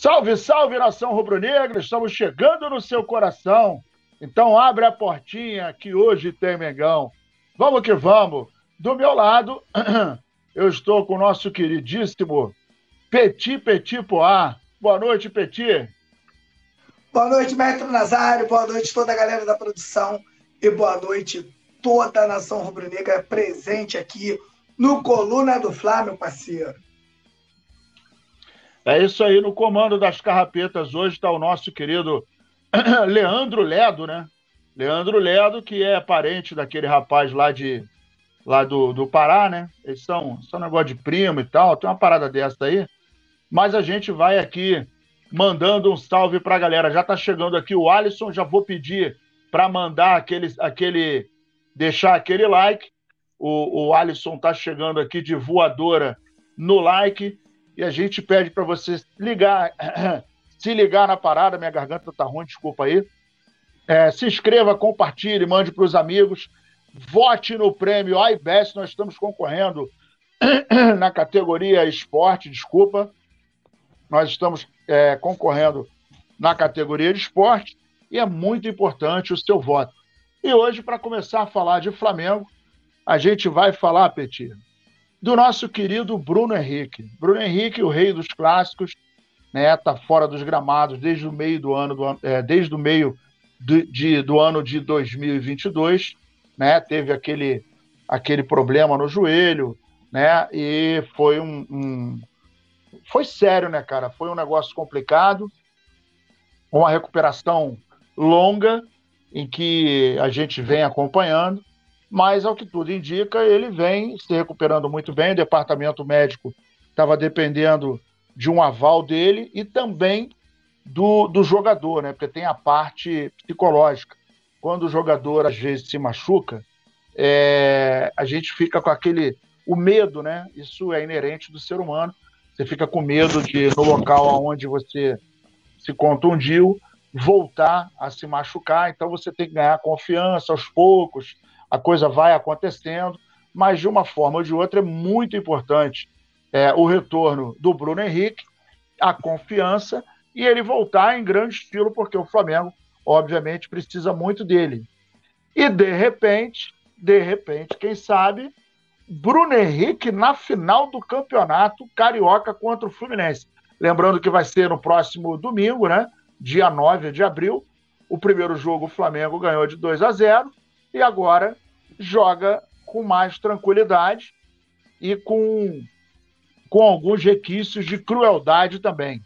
Salve, salve, nação rubro-negra! Estamos chegando no seu coração. Então abre a portinha que hoje tem Mengão. Vamos que vamos. Do meu lado, eu estou com o nosso queridíssimo Petit Petit Poá. Boa noite, Petit. Boa noite, mestre Nazário. Boa noite, toda a galera da produção. E boa noite, toda a nação rubro-negra presente aqui no Coluna do Flá, meu parceiro. É isso aí, no comando das carrapetas hoje está o nosso querido Leandro Ledo, né? Leandro Ledo, que é parente daquele rapaz lá de lá do, do Pará, né? Eles são, são negócio de primo e tal, tem uma parada dessa aí. Mas a gente vai aqui mandando um salve para a galera. Já está chegando aqui o Alisson, já vou pedir para mandar aquele, aquele, deixar aquele like. O, o Alisson está chegando aqui de voadora no like e a gente pede para você ligar, se ligar na parada, minha garganta tá ruim, desculpa aí. É, se inscreva, compartilhe, mande para os amigos. Vote no prêmio iBest, nós estamos concorrendo na categoria esporte, desculpa. Nós estamos é, concorrendo na categoria de esporte e é muito importante o seu voto. E hoje, para começar a falar de Flamengo, a gente vai falar, Petit, do nosso querido Bruno Henrique. Bruno Henrique, o rei dos clássicos, né, tá fora dos gramados desde o meio do ano, do, é, desde o meio de, de, do ano de 2022, né, teve aquele, aquele problema no joelho, né, e foi um, um, foi sério, né, cara, foi um negócio complicado, uma recuperação longa em que a gente vem acompanhando, mas ao que tudo indica, ele vem se recuperando muito bem. O departamento médico estava dependendo de um aval dele e também do, do jogador, né? Porque tem a parte psicológica. Quando o jogador às vezes se machuca, é, a gente fica com aquele o medo, né? Isso é inerente do ser humano. Você fica com medo de no local onde você se contundiu voltar a se machucar. Então você tem que ganhar confiança aos poucos a coisa vai acontecendo, mas de uma forma ou de outra é muito importante é, o retorno do Bruno Henrique, a confiança e ele voltar em grande estilo, porque o Flamengo, obviamente, precisa muito dele. E de repente, de repente, quem sabe, Bruno Henrique na final do campeonato carioca contra o Fluminense. Lembrando que vai ser no próximo domingo, né? Dia 9 de abril. O primeiro jogo o Flamengo ganhou de 2 a 0 e agora joga com mais tranquilidade e com, com alguns requisitos de crueldade também.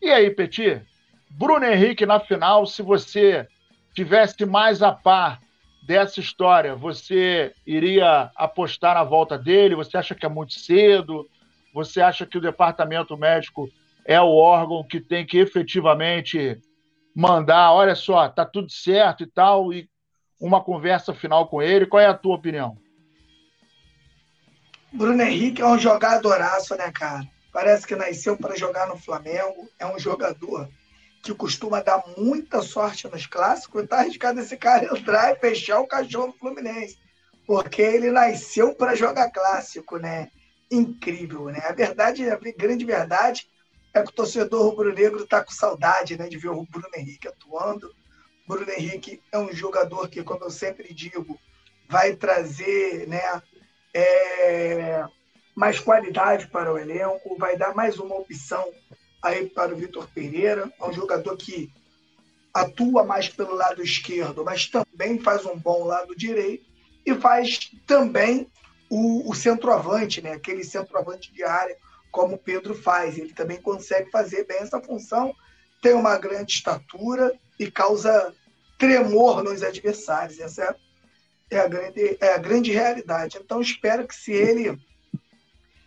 E aí, Petit? Bruno Henrique na final, se você tivesse mais a par dessa história, você iria apostar na volta dele? Você acha que é muito cedo? Você acha que o departamento médico é o órgão que tem que efetivamente mandar, olha só, tá tudo certo e tal, e uma conversa final com ele. Qual é a tua opinião? Bruno Henrique é um jogadoraço, né, cara? Parece que nasceu para jogar no Flamengo. É um jogador que costuma dar muita sorte nos clássicos. Tá arriscado esse cara entrar e fechar o cachorro Fluminense. Porque ele nasceu para jogar clássico, né? Incrível, né? A verdade, a grande verdade é que o torcedor rubro-negro está com saudade né, de ver o Bruno Henrique atuando Bruno Henrique é um jogador que, como eu sempre digo, vai trazer né, é, mais qualidade para o elenco, vai dar mais uma opção aí para o Vitor Pereira. É um jogador que atua mais pelo lado esquerdo, mas também faz um bom lado direito e faz também o, o centroavante, né? aquele centroavante de área, como o Pedro faz. Ele também consegue fazer bem essa função, tem uma grande estatura e causa tremor nos adversários. Essa é a grande, é a grande realidade. Então, espero que se ele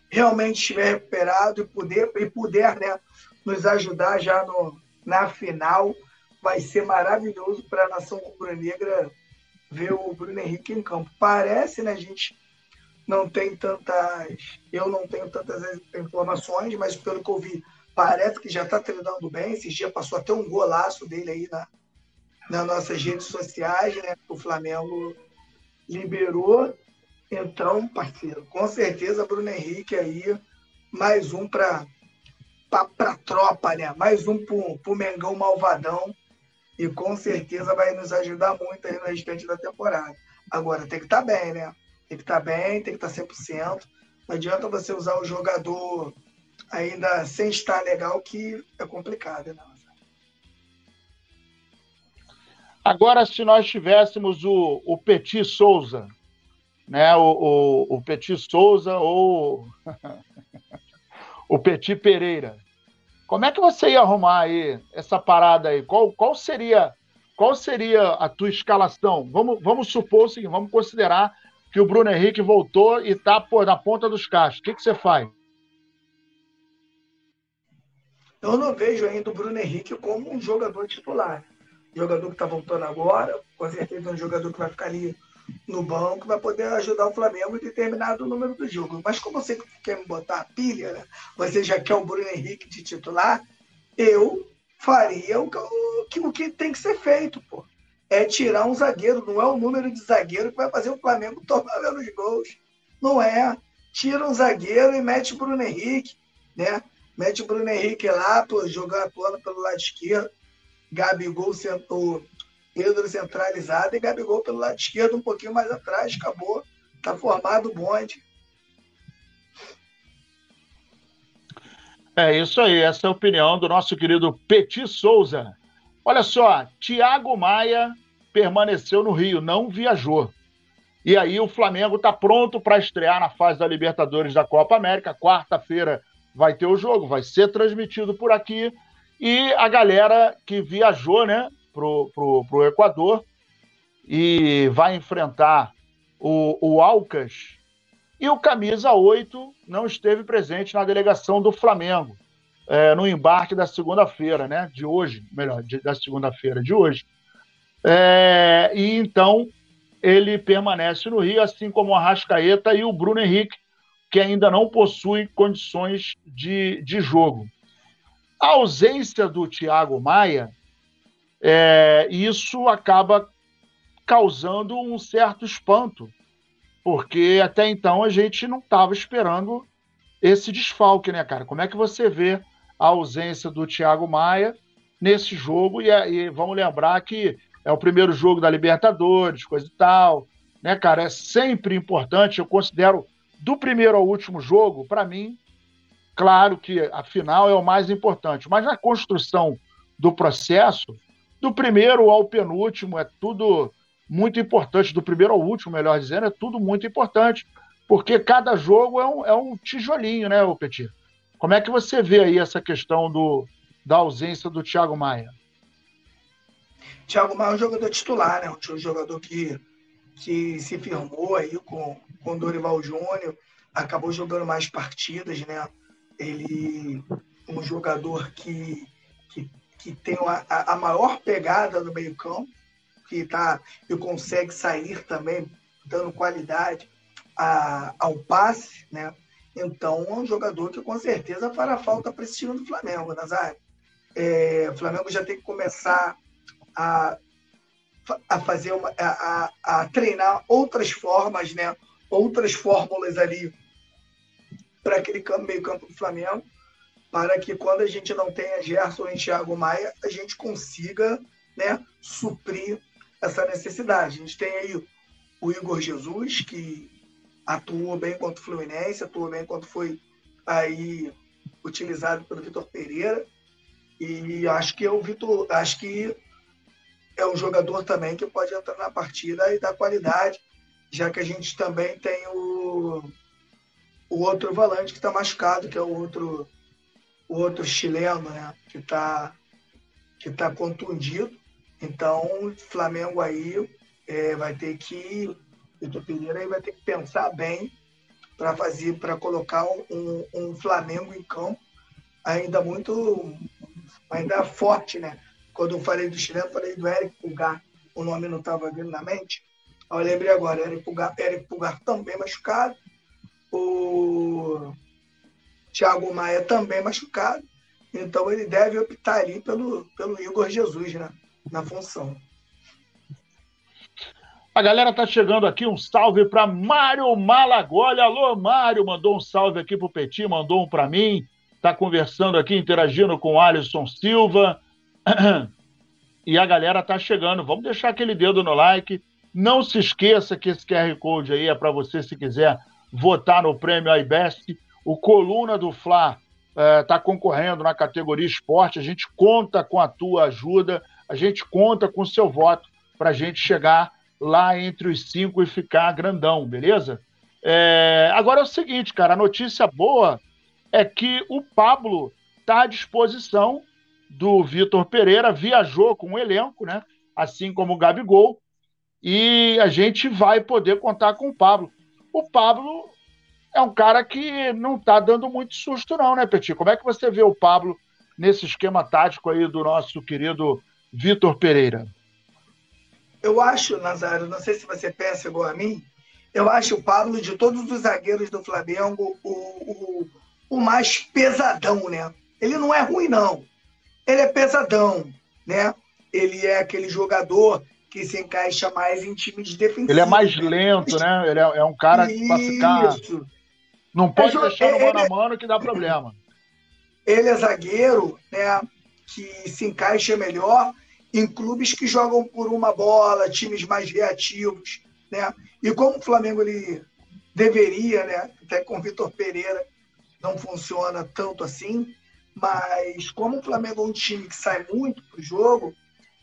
realmente estiver recuperado e puder, e puder né, nos ajudar já no, na final, vai ser maravilhoso para a nação rubro-negra ver o Bruno Henrique em campo. Parece, né, a gente não tem tantas. Eu não tenho tantas informações, mas pelo que eu vi, parece que já está treinando bem. Esse dia passou até um golaço dele aí na, nas nossas redes sociais, né? O Flamengo liberou. Então, parceiro, com certeza Bruno Henrique aí, mais um para para tropa, né? Mais um para o Mengão Malvadão. E com certeza vai nos ajudar muito aí no restante da temporada. Agora, tem que estar tá bem, né? Tem que estar tá bem, tem que estar tá 100%. Não adianta você usar o jogador ainda sem estar legal, que é complicado, né? Agora, se nós tivéssemos o, o Petit Souza, né? O, o, o Petit Souza ou o Petit Pereira. Como é que você ia arrumar aí essa parada aí? Qual, qual seria qual seria a tua escalação? Vamos, vamos supor o seguinte, vamos considerar que o Bruno Henrique voltou e está na ponta dos cachos. O que, que você faz? Eu não vejo ainda o Bruno Henrique como um jogador titular. Jogador que está voltando agora, com certeza é um jogador que vai ficar ali no banco, vai poder ajudar o Flamengo em determinado número do jogo. Mas como você quer me botar a pilha, né? você já quer o Bruno Henrique de titular, eu faria o que, o que tem que ser feito, pô. É tirar um zagueiro, não é o número de zagueiro que vai fazer o Flamengo tomar menos gols. Não é. Tira um zagueiro e mete o Bruno Henrique, né? Mete o Bruno Henrique lá, pô, jogar atuando pelo lado esquerdo. Gabigol sentou Pedro centralizado e Gabigol pelo lado esquerdo, um pouquinho mais atrás, acabou. Tá formado o bonde. É isso aí, essa é a opinião do nosso querido Petit Souza. Olha só, Thiago Maia permaneceu no Rio, não viajou. E aí o Flamengo está pronto para estrear na fase da Libertadores da Copa América. Quarta-feira vai ter o jogo, vai ser transmitido por aqui. E a galera que viajou, né, pro, pro, pro Equador e vai enfrentar o, o Alcas e o camisa 8 não esteve presente na delegação do Flamengo, é, no embarque da segunda-feira, né? De hoje, melhor, de, da segunda-feira de hoje. É, e então ele permanece no Rio, assim como o Arrascaeta e o Bruno Henrique, que ainda não possuem condições de, de jogo. A ausência do Thiago Maia, é, isso acaba causando um certo espanto porque até então a gente não estava esperando esse desfalque, né, cara? Como é que você vê a ausência do Thiago Maia nesse jogo? E, e vamos lembrar que é o primeiro jogo da Libertadores, coisa e tal, né, cara? É sempre importante. Eu considero do primeiro ao último jogo, para mim, claro que a final é o mais importante, mas na construção do processo, do primeiro ao penúltimo, é tudo muito importante, do primeiro ao último, melhor dizendo, é tudo muito importante, porque cada jogo é um, é um tijolinho, né, o Petit? Como é que você vê aí essa questão do, da ausência do Thiago Maia? Thiago Maia é um jogador titular, né? Um jogador que, que se firmou aí com, com o Dorival Júnior, acabou jogando mais partidas, né? Ele um jogador que, que, que tem a, a maior pegada no meio campo, que tá e consegue sair também dando qualidade a, ao passe, né? Então é um jogador que com certeza fará falta para esse time do Flamengo, Nazário. É, o Flamengo já tem que começar a, a fazer uma, a, a, a treinar outras formas, né? Outras fórmulas ali para aquele campo, meio campo do Flamengo, para que quando a gente não tenha Gerson e Thiago Maia, a gente consiga né, suprir essa necessidade. A gente tem aí o Igor Jesus, que atuou bem contra o Fluminense, atuou bem quando foi aí utilizado pelo Vitor Pereira. E acho que é o Vitor, acho que é um jogador também que pode entrar na partida e dar qualidade, já que a gente também tem o, o outro volante que está machucado, que é o outro, o outro chileno, né? Que está que tá contundido. Então, o Flamengo aí é, vai ter que, Vitor Pereira aí vai ter que pensar bem para fazer, para colocar um, um, Flamengo em campo ainda muito, ainda forte, né? Quando eu falei do chileno, falei do Eric Pulgar, o nome não estava vindo na mente. Eu lembrei agora, Eric Pulgar, Eric Pulgar também machucado, o Thiago Maia também machucado, então ele deve optar ali pelo, pelo Igor Jesus, né? na função. A galera tá chegando aqui, um salve para Mário Malagoli. Alô, Mário, mandou um salve aqui pro Petit, mandou um para mim. está conversando aqui, interagindo com Alisson Silva. E a galera tá chegando. Vamos deixar aquele dedo no like. Não se esqueça que esse QR Code aí é para você, se quiser votar no prêmio iBest. O Coluna do Fla está é, concorrendo na categoria esporte. A gente conta com a tua ajuda, a gente conta com o seu voto para a gente chegar lá entre os cinco e ficar grandão, beleza? É, agora é o seguinte, cara, a notícia boa é que o Pablo está à disposição do Vitor Pereira, viajou com o elenco, né? Assim como o Gabigol, e a gente vai poder contar com o Pablo. O Pablo é um cara que não está dando muito susto, não, né, Petit? Como é que você vê o Pablo nesse esquema tático aí do nosso querido Vitor Pereira? Eu acho, Nazário, não sei se você pensa igual a mim, eu acho o Pablo, de todos os zagueiros do Flamengo, o, o, o mais pesadão, né? Ele não é ruim, não. Ele é pesadão, né? Ele é aquele jogador que se encaixa mais em times defensivos. Ele é mais lento, né? Ele é, é um cara que para ficar. Não pode é, deixar no mano a mano que dá problema. Ele é zagueiro, né? Que se encaixa melhor em clubes que jogam por uma bola, times mais reativos, né? E como o Flamengo ele deveria, né? Até com o Vitor Pereira não funciona tanto assim, mas como o Flamengo é um time que sai muito pro jogo,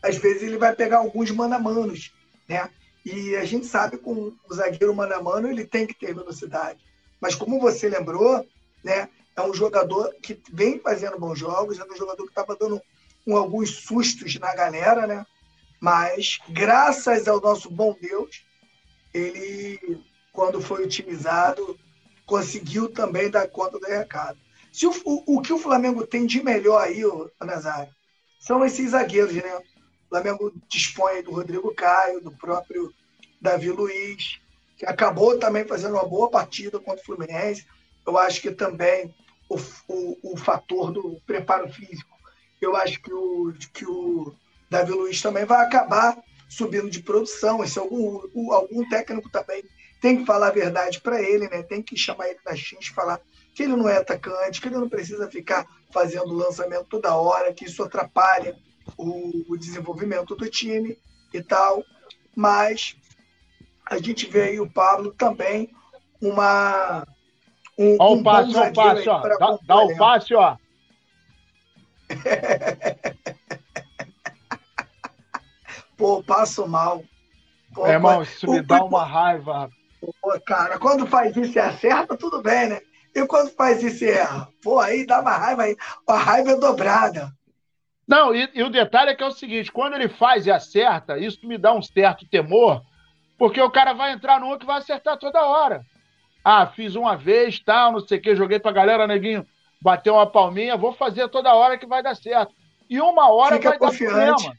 às vezes ele vai pegar alguns manamanos, né? E a gente sabe que o zagueiro manamano ele tem que ter velocidade. Mas como você lembrou, né? É um jogador que vem fazendo bons jogos, é um jogador que estava dando um, alguns sustos na galera, né? Mas graças ao nosso bom Deus, ele, quando foi utilizado, conseguiu também dar conta do recado. Se o, o, o que o Flamengo tem de melhor aí, Nazário, são esses zagueiros, né? O Flamengo dispõe do Rodrigo Caio, do próprio Davi Luiz, que acabou também fazendo uma boa partida contra o Fluminense. Eu acho que também o, o, o fator do preparo físico, eu acho que o, que o Davi Luiz também vai acabar subindo de produção. Esse algum, algum técnico também tem que falar a verdade para ele, né? Tem que chamar ele na X, falar que ele não é atacante, que ele não precisa ficar fazendo lançamento toda hora, que isso atrapalha o, o desenvolvimento do time e tal. Mas a gente vê aí o Pablo também uma. Um, ó, um o passe, ó, o passe, ó. Dá, dá o passe, ó. Pô, passo mal. Pô, é, irmão, isso me dá uma raiva. Pô, cara, quando faz isso e acerta, tudo bem, né? E quando faz isso e erra? Pô, aí dá uma raiva aí. A raiva é dobrada. Não, e, e, o detalhe é que é o seguinte: quando ele faz e acerta, isso me dá um certo temor, porque o cara vai entrar no que vai acertar toda hora. Ah, fiz uma vez, tal, não sei o que, joguei pra galera, neguinho, bateu uma palminha, vou fazer toda hora que vai dar certo. E uma hora Fica vai confiante. dar problema.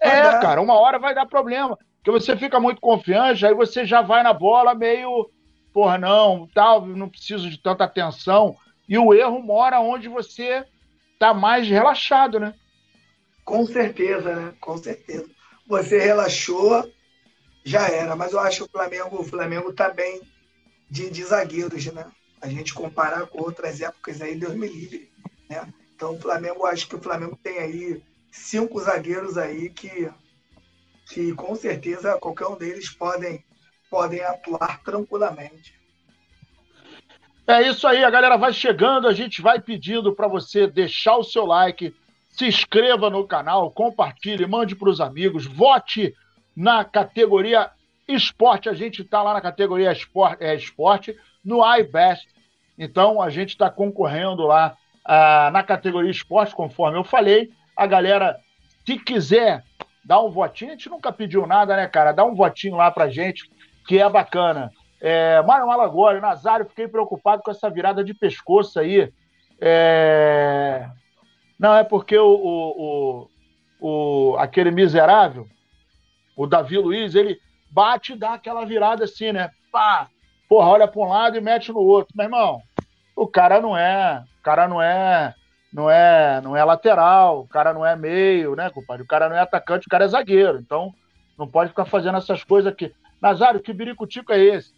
É, cara, uma hora vai dar problema. Porque você fica muito confiante, aí você já vai na bola meio, porra, não, tal, não preciso de tanta atenção. E o erro mora onde você tá mais relaxado, né? Com certeza, né? Com certeza. Você relaxou, já era. Mas eu acho que o Flamengo, o Flamengo tá bem de, de zagueiros, né? A gente comparar com outras épocas aí, Deus me livre, né? Então o Flamengo, acho que o Flamengo tem aí cinco zagueiros aí que, que com certeza qualquer um deles podem, podem atuar tranquilamente. É isso aí, a galera vai chegando, a gente vai pedindo para você deixar o seu like, se inscreva no canal, compartilhe, mande para os amigos, vote na categoria esporte. A gente está lá na categoria esporte, é, esporte no iBest. Então a gente está concorrendo lá ah, na categoria esporte, conforme eu falei. A galera, se quiser dar um votinho, a gente nunca pediu nada, né, cara? Dá um votinho lá pra gente, que é bacana. É, Mário Malagoli, Nazário, fiquei preocupado com essa virada de pescoço aí. É, não, é porque o, o, o, o, aquele miserável, o Davi Luiz, ele bate e dá aquela virada assim, né? Pá! Porra, olha para um lado e mete no outro. Meu irmão, o cara não é, o cara não é, não é, não é lateral, o cara não é meio, né, compadre? O cara não é atacante, o cara é zagueiro. Então, não pode ficar fazendo essas coisas aqui. Nazário, que biricutico é esse?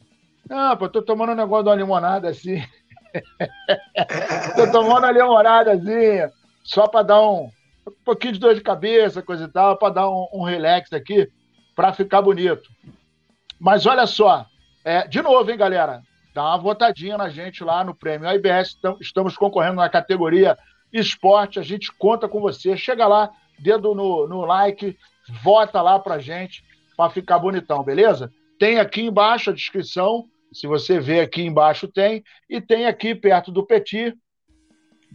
Não, pô, tô tomando um negócio de uma limonada assim. Tô tomando uma olhadazinha, só para dar um, um, pouquinho de dor de cabeça, coisa e tal, para dar um, um relax aqui, para ficar bonito. Mas olha só, é, de novo, hein, galera? Dá uma votadinha na gente lá no Prêmio AIBS. Estamos concorrendo na categoria esporte. A gente conta com você. Chega lá, dedo no, no like, vota lá pra gente para ficar bonitão, beleza? Tem aqui embaixo a descrição. Se você ver aqui embaixo, tem. E tem aqui perto do Petit.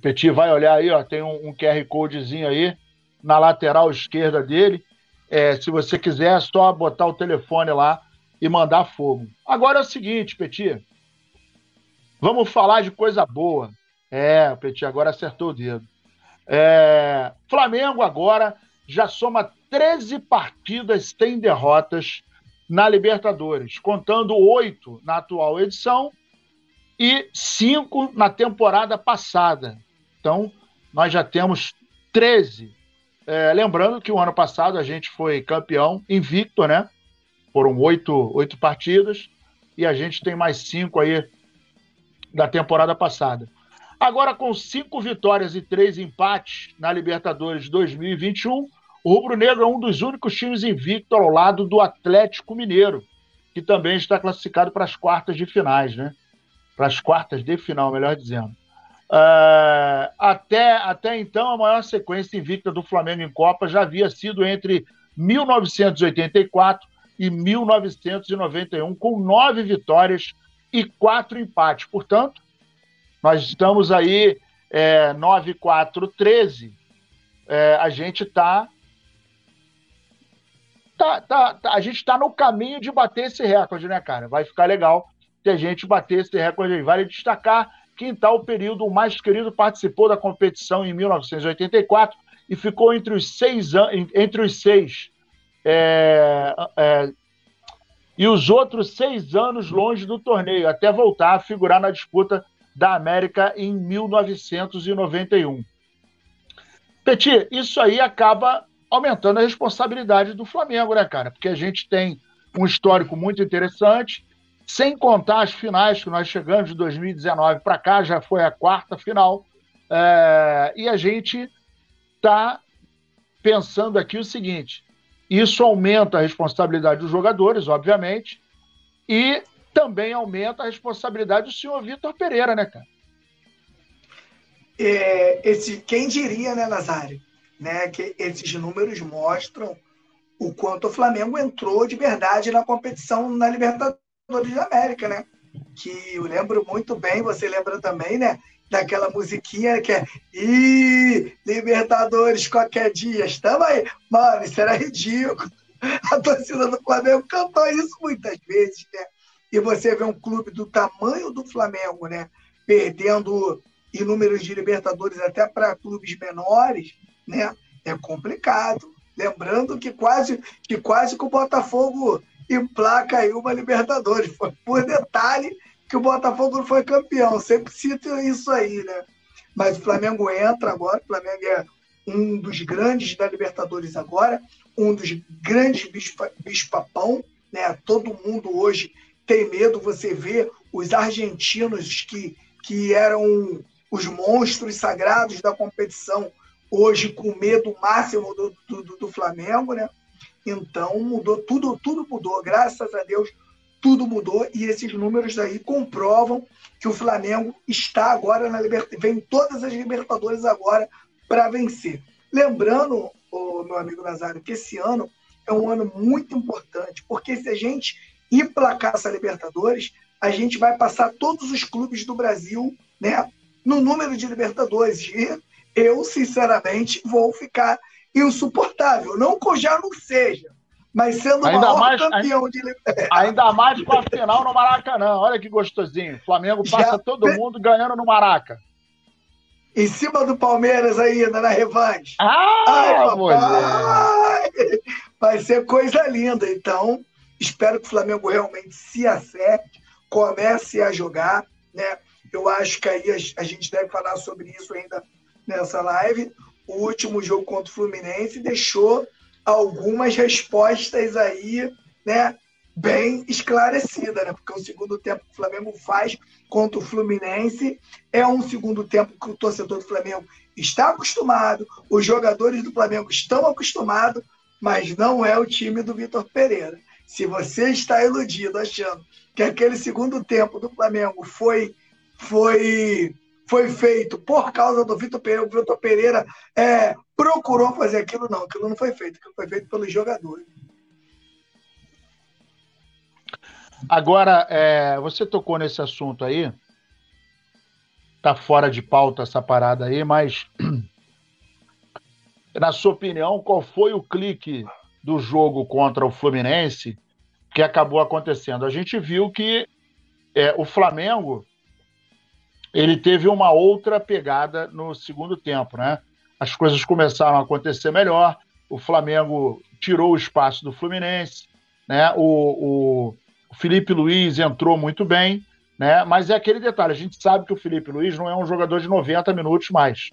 Petit vai olhar aí, ó. Tem um, um QR Codezinho aí na lateral esquerda dele. É, se você quiser, é só botar o telefone lá e mandar fogo. Agora é o seguinte, Petit. Vamos falar de coisa boa. É, o Petit agora acertou o dedo. É, Flamengo agora já soma 13 partidas sem derrotas na Libertadores, contando oito na atual edição e cinco na temporada passada. Então, nós já temos 13. É, lembrando que o ano passado a gente foi campeão invicto, né? Foram oito, oito partidas e a gente tem mais cinco aí da temporada passada. Agora, com cinco vitórias e três empates na Libertadores 2021, o Rubro Negro é um dos únicos times invicto ao lado do Atlético Mineiro, que também está classificado para as quartas de finais, né? Para as quartas de final, melhor dizendo. Uh, até, até então, a maior sequência invicta do Flamengo em Copa já havia sido entre 1984 e 1991, com nove vitórias e quatro empates. Portanto, nós estamos aí é, 9, 4, 13. É, a gente está. Tá, tá, tá, a gente está no caminho de bater esse recorde, né, cara? Vai ficar legal se a gente bater esse recorde aí. Vale destacar que em tal período o mais querido participou da competição em 1984 e ficou entre os seis, entre os seis é, é, e os outros seis anos longe do torneio, até voltar a figurar na disputa da América em 1991. Petit, isso aí acaba aumentando a responsabilidade do Flamengo, né, cara? Porque a gente tem um histórico muito interessante, sem contar as finais que nós chegamos de 2019 para cá, já foi a quarta final, é, e a gente está pensando aqui o seguinte: isso aumenta a responsabilidade dos jogadores, obviamente, e também aumenta a responsabilidade do senhor Vitor Pereira, né, cara? É, esse, quem diria, né, Nazário, né, que esses números mostram o quanto o Flamengo entrou de verdade na competição na Libertadores da América, né? Que eu lembro muito bem, você lembra também, né? daquela musiquinha que é Ih, Libertadores qualquer dia, estamos aí. Mano, isso era ridículo. A torcida do Flamengo cantou isso muitas vezes, né? E você vê um clube do tamanho do Flamengo, né? Perdendo inúmeros de Libertadores até para clubes menores, né? É complicado. Lembrando que quase que quase que o Botafogo emplaca aí uma Libertadores. Foi por detalhe que o Botafogo não foi campeão. Sempre cito isso aí, né? Mas o Flamengo entra agora, o Flamengo é um dos grandes da Libertadores agora, um dos grandes bicho-papão, né? Todo mundo hoje tem medo, você vê os argentinos que, que eram os monstros sagrados da competição, hoje com medo máximo do, do, do Flamengo, né? Então mudou, tudo, tudo mudou, graças a Deus tudo mudou e esses números aí comprovam que o Flamengo está agora na Libertadores, vem todas as Libertadores agora para vencer. Lembrando, oh, meu amigo Nazário, que esse ano é um ano muito importante, porque se a gente emplacar essa Libertadores, a gente vai passar todos os clubes do Brasil né, no número de Libertadores. E eu, sinceramente, vou ficar insuportável. Não que eu já não seja, mas sendo ainda o mais, campeão ainda, de Ainda mais com a final no Maracanã. Olha que gostosinho. O Flamengo passa Já... todo mundo ganhando no Maraca. Em cima do Palmeiras ainda, na revanche. Ah, Ai, Vai ser coisa linda. Então, espero que o Flamengo realmente se acerte, comece a jogar. Né? Eu acho que aí a gente deve falar sobre isso ainda nessa live. O último jogo contra o Fluminense deixou algumas respostas aí, né? bem esclarecida, né? Porque o segundo tempo que o Flamengo faz contra o Fluminense é um segundo tempo que o torcedor do Flamengo está acostumado, os jogadores do Flamengo estão acostumados, mas não é o time do Vitor Pereira. Se você está iludido achando que aquele segundo tempo do Flamengo foi foi foi feito por causa do Vitor Pereira, o Vitor Pereira é, procurou fazer aquilo, não, aquilo não foi feito, aquilo foi feito pelos jogadores. Agora, é, você tocou nesse assunto aí, tá fora de pauta essa parada aí, mas na sua opinião, qual foi o clique do jogo contra o Fluminense que acabou acontecendo? A gente viu que é, o Flamengo ele teve uma outra pegada no segundo tempo, né? As coisas começaram a acontecer melhor, o Flamengo tirou o espaço do Fluminense, né? O, o Felipe Luiz entrou muito bem, né? Mas é aquele detalhe, a gente sabe que o Felipe Luiz não é um jogador de 90 minutos mais.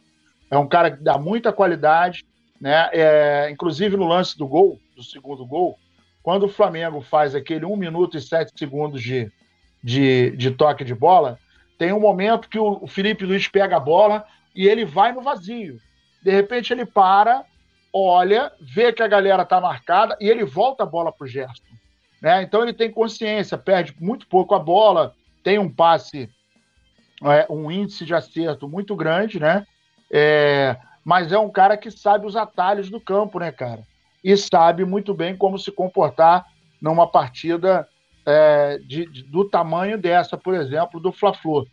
É um cara que dá muita qualidade, né? É, inclusive no lance do gol, do segundo gol, quando o Flamengo faz aquele 1 minuto e 7 segundos de, de, de toque de bola, tem um momento que o Felipe Luiz pega a bola e ele vai no vazio. De repente ele para, olha, vê que a galera tá marcada e ele volta a bola pro Gerson. Né? Então ele tem consciência, perde muito pouco a bola, tem um passe, é, um índice de acerto muito grande, né? É, mas é um cara que sabe os atalhos do campo, né, cara? E sabe muito bem como se comportar numa partida é, de, de, do tamanho dessa, por exemplo, do Fla-Flu.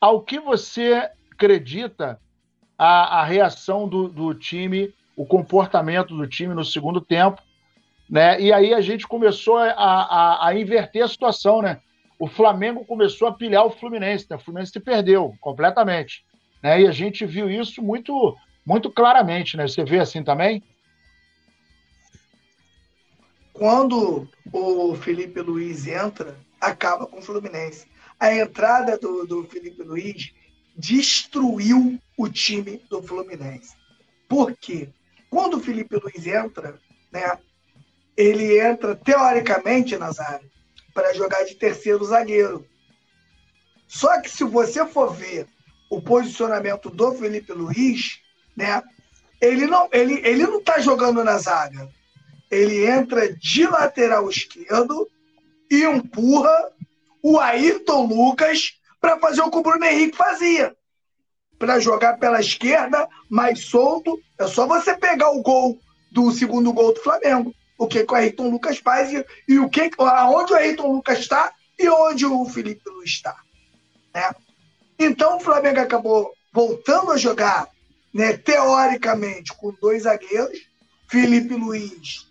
Ao que você acredita a, a reação do, do time, o comportamento do time no segundo tempo né? E aí a gente começou a, a, a, inverter a situação, né? O Flamengo começou a pilhar o Fluminense, né? o Fluminense se perdeu completamente, né? E a gente viu isso muito, muito claramente, né? Você vê assim também? Quando o Felipe Luiz entra, acaba com o Fluminense. A entrada do, do Felipe Luiz destruiu o time do Fluminense. Por quê? Quando o Felipe Luiz entra, né, ele entra teoricamente, Nazário, para jogar de terceiro zagueiro. Só que se você for ver o posicionamento do Felipe Luiz, né, ele não ele, ele não está jogando na zaga. Ele entra de lateral esquerdo e empurra o Ayrton Lucas para fazer o que o Bruno Henrique fazia. Para jogar pela esquerda, mais solto. É só você pegar o gol do segundo gol do Flamengo o que, que o Ayrton Lucas faz e, e o que, aonde o Ayrton Lucas está e onde o Felipe Luiz está. Né? Então o Flamengo acabou voltando a jogar, né, teoricamente, com dois zagueiros. Felipe Luiz,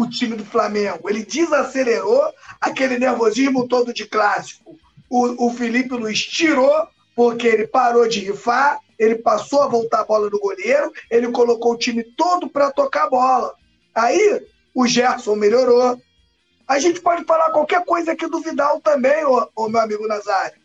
o time do Flamengo, ele desacelerou aquele nervosismo todo de clássico. O, o Felipe Luiz tirou, porque ele parou de rifar, ele passou a voltar a bola no goleiro, ele colocou o time todo para tocar a bola. Aí o Gerson melhorou. A gente pode falar qualquer coisa aqui do Vidal também, ô, ô meu amigo Nazário.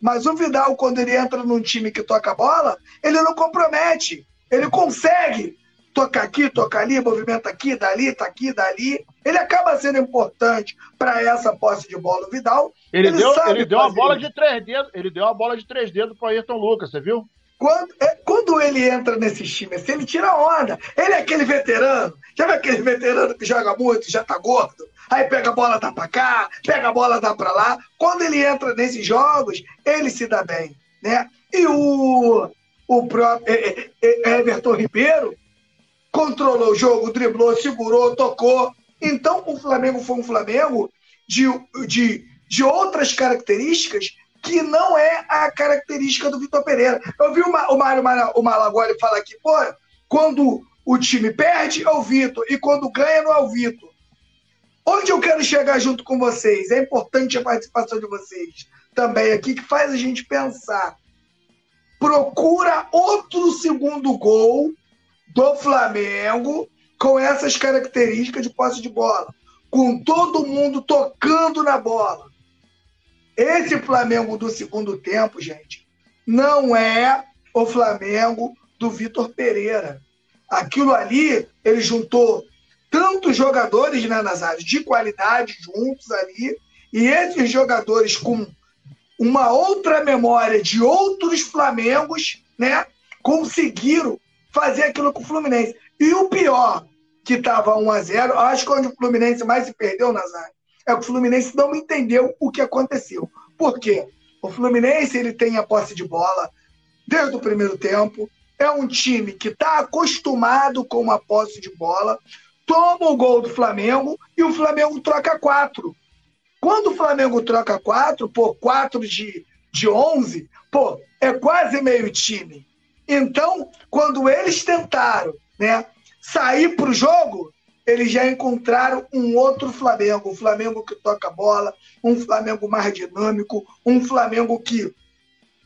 Mas o Vidal, quando ele entra num time que toca bola, ele não compromete. Ele consegue tocar aqui, tocar ali, movimenta aqui, dali, tá aqui, dali. Ele acaba sendo importante para essa posse de bola. O Vidal. Ele, ele deu, ele deu uma bola de três dedos. Ele deu uma bola de três dedos para Ayrton Lucas, você viu? Quando, é, quando ele entra nesse time, assim, ele tira onda. Ele é aquele veterano. Já viu aquele veterano que joga muito, já tá gordo? Aí pega a bola, dá pra cá, pega a bola, dá pra lá. Quando ele entra nesses jogos, ele se dá bem. Né? E o, o próprio Everton Ribeiro controlou o jogo, driblou, segurou, tocou. Então o Flamengo foi um Flamengo de, de, de outras características que não é a característica do Vitor Pereira. Eu vi o, Mário o Malagoli falar aqui, pô, quando o time perde é o Vitor e quando ganha não é o Vitor. Onde eu quero chegar junto com vocês? É importante a participação de vocês também aqui, que faz a gente pensar. Procura outro segundo gol do Flamengo com essas características de posse de bola, com todo mundo tocando na bola esse Flamengo do segundo tempo, gente, não é o Flamengo do Vitor Pereira. Aquilo ali, ele juntou tantos jogadores, né, Nazário, de qualidade juntos ali, e esses jogadores com uma outra memória de outros Flamengos, né, conseguiram fazer aquilo com o Fluminense. E o pior, que estava 1 a 0 acho que onde o Fluminense mais se perdeu, Nazário, é que o Fluminense não entendeu o que aconteceu. Por quê? O Fluminense ele tem a posse de bola desde o primeiro tempo, é um time que está acostumado com a posse de bola, toma o gol do Flamengo e o Flamengo troca quatro. Quando o Flamengo troca quatro, pô, quatro de, de 11, pô, é quase meio time. Então, quando eles tentaram né, sair para o jogo, eles já encontraram um outro Flamengo, um Flamengo que toca bola, um Flamengo mais dinâmico, um Flamengo que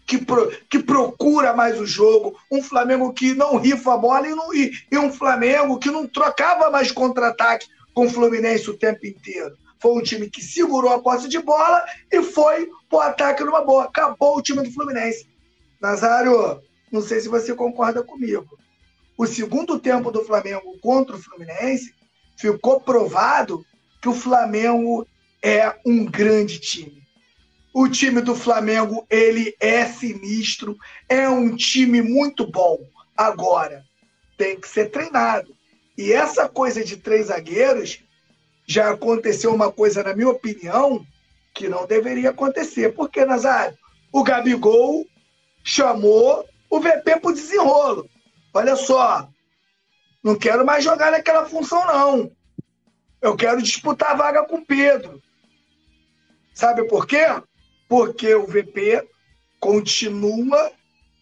que, pro, que procura mais o jogo, um Flamengo que não rifa a bola e, não, e, e um Flamengo que não trocava mais contra-ataque com o Fluminense o tempo inteiro. Foi um time que segurou a posse de bola e foi o ataque numa boa. Acabou o time do Fluminense. Nazário, não sei se você concorda comigo. O segundo tempo do Flamengo contra o Fluminense ficou provado que o Flamengo é um grande time o time do Flamengo, ele é sinistro, é um time muito bom. Agora, tem que ser treinado. E essa coisa de três zagueiros, já aconteceu uma coisa, na minha opinião, que não deveria acontecer. Porque, Nazário, o Gabigol chamou o VP para o desenrolo. Olha só, não quero mais jogar naquela função, não. Eu quero disputar a vaga com o Pedro. Sabe por quê? porque o VP continua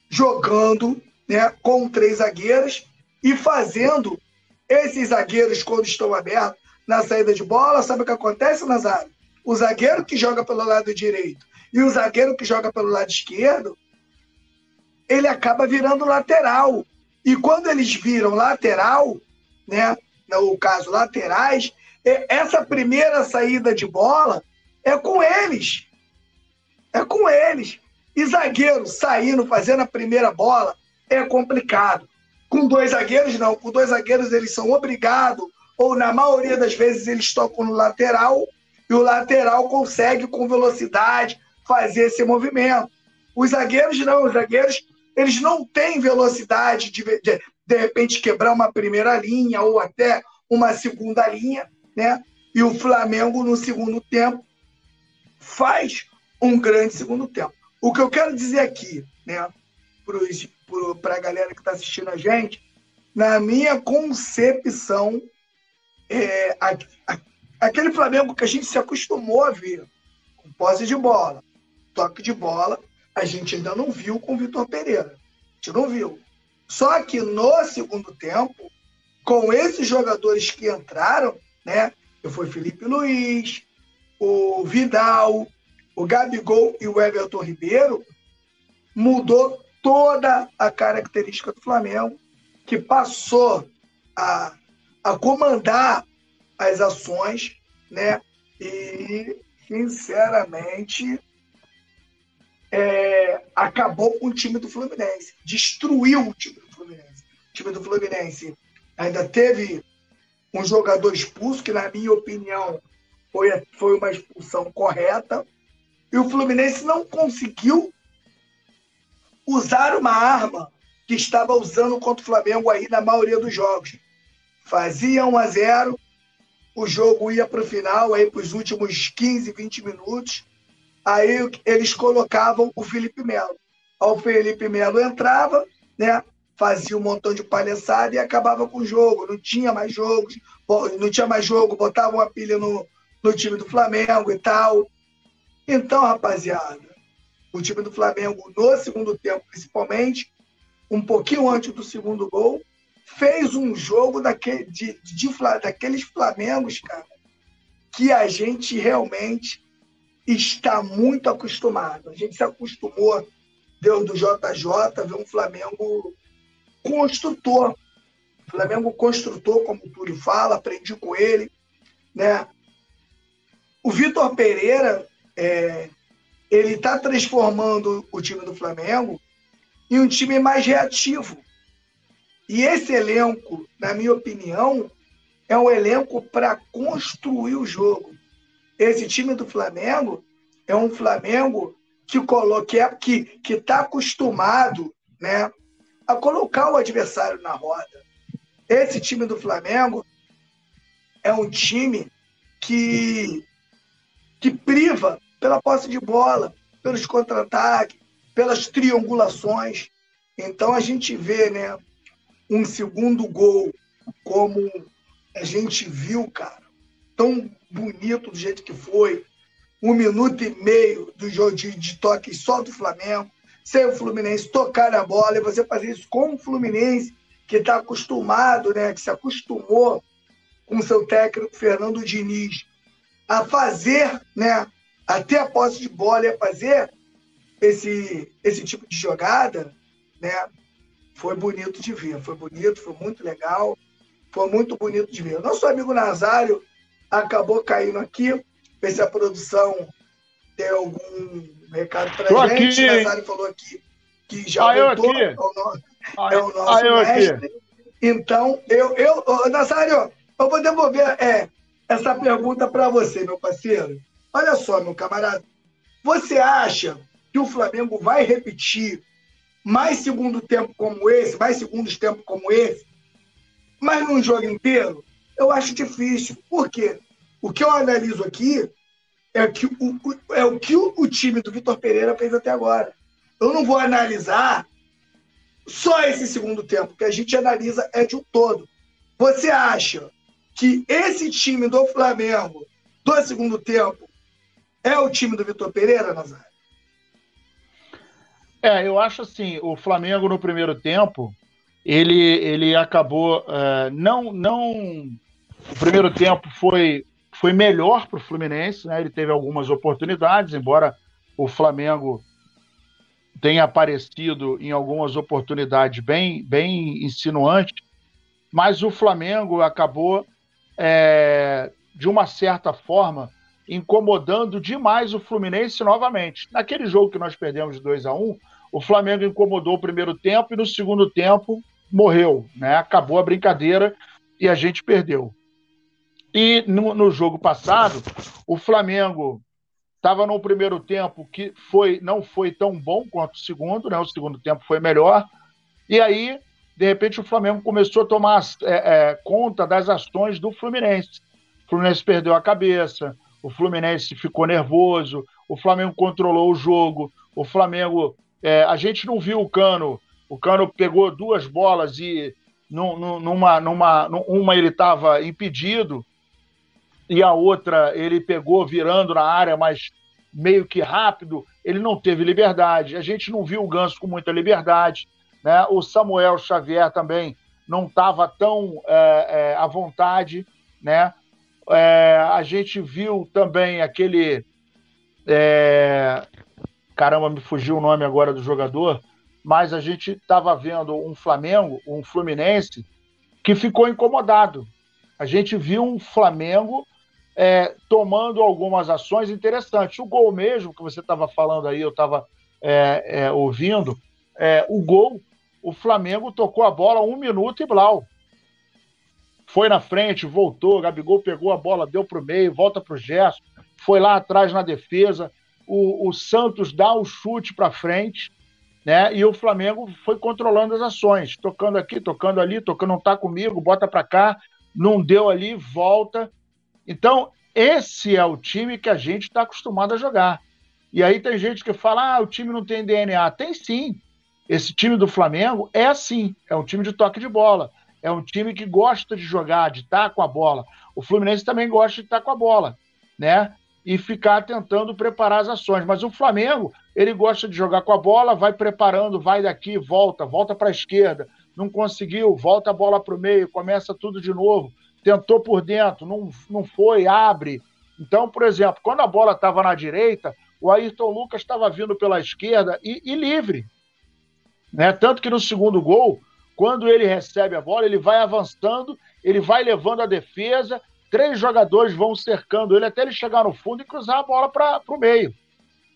jogando né, com três zagueiros e fazendo esses zagueiros, quando estão abertos na saída de bola, sabe o que acontece, Nazário? O zagueiro que joga pelo lado direito e o zagueiro que joga pelo lado esquerdo, ele acaba virando lateral. E quando eles viram lateral, né, no caso laterais, essa primeira saída de bola é com eles é com eles. E zagueiro saindo, fazendo a primeira bola, é complicado. Com dois zagueiros, não. Com dois zagueiros, eles são obrigados, ou na maioria das vezes, eles tocam no lateral, e o lateral consegue, com velocidade, fazer esse movimento. Os zagueiros, não. Os zagueiros, eles não têm velocidade de, de, de repente, quebrar uma primeira linha, ou até uma segunda linha, né? E o Flamengo, no segundo tempo, faz um grande segundo tempo. O que eu quero dizer aqui, né, para a galera que está assistindo a gente, na minha concepção, é, a, a, aquele Flamengo que a gente se acostumou a ver, com posse de bola, toque de bola, a gente ainda não viu com o Vitor Pereira. A gente não viu. Só que no segundo tempo, com esses jogadores que entraram, né? Foi Felipe Luiz, o Vidal, o Gabigol e o Everton Ribeiro, mudou toda a característica do Flamengo, que passou a, a comandar as ações, né? E, sinceramente, é, acabou com o time do Fluminense, destruiu o time do Fluminense. O time do Fluminense ainda teve um jogador expulso, que, na minha opinião, foi, foi uma expulsão correta, e o Fluminense não conseguiu usar uma arma que estava usando contra o Flamengo aí na maioria dos jogos. Fazia 1 a 0, o jogo ia para o final, aí para os últimos 15, 20 minutos. Aí eles colocavam o Felipe Melo. o Felipe Melo entrava, né? Fazia um montão de palhaçada e acabava com o jogo. Não tinha mais jogos, não tinha mais jogo, botava uma pilha no, no time do Flamengo e tal. Então, rapaziada, o time do Flamengo, no segundo tempo, principalmente, um pouquinho antes do segundo gol, fez um jogo daquele, de, de, de, daqueles Flamengos, cara, que a gente realmente está muito acostumado. A gente se acostumou, deu do JJ, ver um Flamengo construtor. Flamengo construtor, como o Túlio fala, aprendi com ele. Né? O Vitor Pereira é, ele está transformando o time do Flamengo em um time mais reativo. E esse elenco, na minha opinião, é um elenco para construir o jogo. Esse time do Flamengo é um Flamengo que coloca, é, que que está acostumado, né, a colocar o adversário na roda. Esse time do Flamengo é um time que que priva pela posse de bola, pelos contra-ataques, pelas triangulações. Então a gente vê, né, um segundo gol como a gente viu, cara, tão bonito do jeito que foi, um minuto e meio do jogo de, de toque só do Flamengo, sem o Fluminense tocar a bola, e você fazer isso com o Fluminense, que está acostumado, né, que se acostumou com seu técnico Fernando Diniz a fazer, né, até a posse de bola e a fazer esse, esse tipo de jogada, né, foi bonito de ver, foi bonito, foi muito legal, foi muito bonito de ver. Nosso amigo Nazário acabou caindo aqui, ver se a produção tem algum recado para gente. Aqui. Nazário falou aqui que já ah, voltou, é o, nosso, ah, é o nosso ah, mestre. Aqui. Então, eu, eu, Nazário, eu vou devolver é, essa pergunta para você, meu parceiro. Olha só, meu camarada. Você acha que o Flamengo vai repetir mais segundo tempo como esse, mais segundos tempo como esse, mas num jogo inteiro? Eu acho difícil. Por quê? O que eu analiso aqui é, que o, é o que o, time do Vitor Pereira fez até agora. Eu não vou analisar só esse segundo tempo, que a gente analisa é de um todo. Você acha que esse time do Flamengo do segundo tempo é o time do Vitor Pereira, Nazário? É, eu acho assim, o Flamengo no primeiro tempo, ele, ele acabou uh, não não o primeiro tempo foi foi melhor para o Fluminense, né? Ele teve algumas oportunidades, embora o Flamengo tenha aparecido em algumas oportunidades bem bem insinuantes, mas o Flamengo acabou é, de uma certa forma incomodando demais o Fluminense novamente. Naquele jogo que nós perdemos de 2 a 1 o Flamengo incomodou o primeiro tempo e no segundo tempo morreu, né? Acabou a brincadeira e a gente perdeu. E no, no jogo passado, o Flamengo estava no primeiro tempo que foi não foi tão bom quanto o segundo, né? O segundo tempo foi melhor. E aí, de repente, o Flamengo começou a tomar é, é, conta das ações do Fluminense. O Fluminense perdeu a cabeça, o Fluminense ficou nervoso, o Flamengo controlou o jogo, o Flamengo. É, a gente não viu o Cano o Cano pegou duas bolas e numa, numa, uma ele estava impedido e a outra ele pegou virando na área, mas meio que rápido, ele não teve liberdade. A gente não viu o Ganso com muita liberdade. Né? O Samuel Xavier também não estava tão é, é, à vontade. Né? É, a gente viu também aquele. É, caramba, me fugiu o nome agora do jogador mas a gente estava vendo um Flamengo, um Fluminense, que ficou incomodado. A gente viu um Flamengo é, tomando algumas ações interessantes. O gol mesmo, que você estava falando aí, eu estava é, é, ouvindo, é, o gol, o Flamengo tocou a bola um minuto e blau. Foi na frente, voltou, Gabigol pegou a bola, deu para o meio, volta para o Gerson, foi lá atrás na defesa. O, o Santos dá o um chute para frente, né? E o Flamengo foi controlando as ações, tocando aqui, tocando ali, tocando não tá comigo, bota para cá, não deu ali, volta. Então, esse é o time que a gente está acostumado a jogar. E aí tem gente que fala: ah, o time não tem DNA. Tem sim. Esse time do Flamengo é assim: é um time de toque de bola, é um time que gosta de jogar, de estar tá com a bola. O Fluminense também gosta de estar tá com a bola, né? E ficar tentando preparar as ações. Mas o Flamengo ele gosta de jogar com a bola, vai preparando, vai daqui, volta, volta para a esquerda. Não conseguiu, volta a bola para o meio, começa tudo de novo. Tentou por dentro, não, não foi, abre. Então, por exemplo, quando a bola estava na direita, o Ayrton Lucas estava vindo pela esquerda e, e livre. Né? Tanto que no segundo gol, quando ele recebe a bola, ele vai avançando, ele vai levando a defesa, três jogadores vão cercando ele até ele chegar no fundo e cruzar a bola para o meio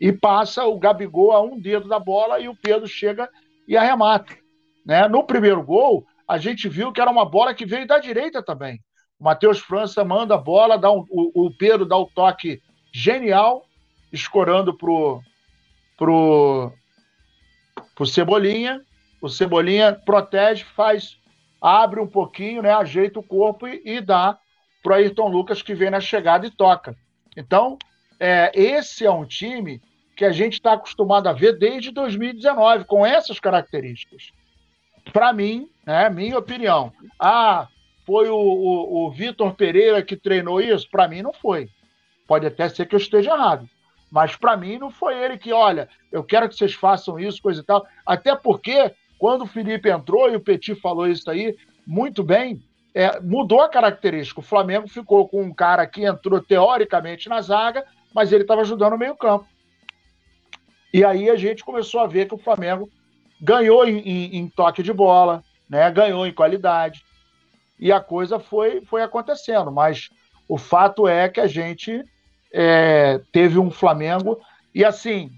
e passa o Gabigol a um dedo da bola e o Pedro chega e arremata. Né? No primeiro gol, a gente viu que era uma bola que veio da direita também. Matheus França manda a bola, dá um, o, o Pedro dá o toque genial, escorando pro, pro, pro Cebolinha. O Cebolinha protege, faz, abre um pouquinho, né, ajeita o corpo e, e dá pro Ayrton Lucas que vem na chegada e toca. Então, é, esse é um time que a gente está acostumado a ver desde 2019, com essas características. Para mim, né, minha opinião, ah, foi o, o, o Vitor Pereira que treinou isso? Para mim, não foi. Pode até ser que eu esteja errado. Mas para mim não foi ele que, olha, eu quero que vocês façam isso, coisa e tal. Até porque, quando o Felipe entrou e o Petit falou isso aí, muito bem, é, mudou a característica. O Flamengo ficou com um cara que entrou teoricamente na zaga, mas ele estava ajudando no meio-campo. E aí a gente começou a ver que o Flamengo ganhou em, em, em, toque de bola, né? ganhou em qualidade. E a coisa foi, foi acontecendo. Mas o fato é que a gente é, teve um Flamengo. E assim,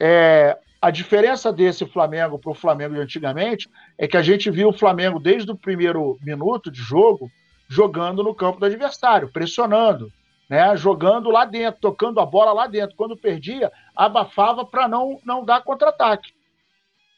é, a diferença desse Flamengo para o Flamengo de antigamente é que a gente viu o Flamengo desde o primeiro minuto de jogo jogando no campo do adversário, pressionando, né? jogando lá dentro, tocando a bola lá dentro. Quando perdia, abafava para não, não dar contra-ataque.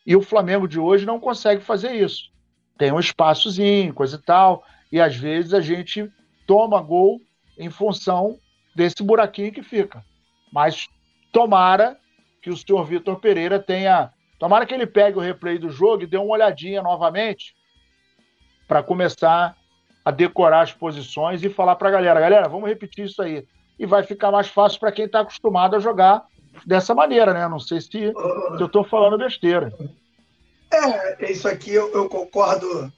E o Flamengo de hoje não consegue fazer isso. Tem um espaçozinho, coisa e tal, e às vezes a gente toma gol em função desse buraquinho que fica. Mas tomara que o senhor Vitor Pereira tenha. Tomara que ele pegue o replay do jogo e dê uma olhadinha novamente para começar a decorar as posições e falar para a galera: galera, vamos repetir isso aí. E vai ficar mais fácil para quem está acostumado a jogar dessa maneira, né? Não sei se, se eu estou falando besteira. É, isso aqui eu, eu, concordo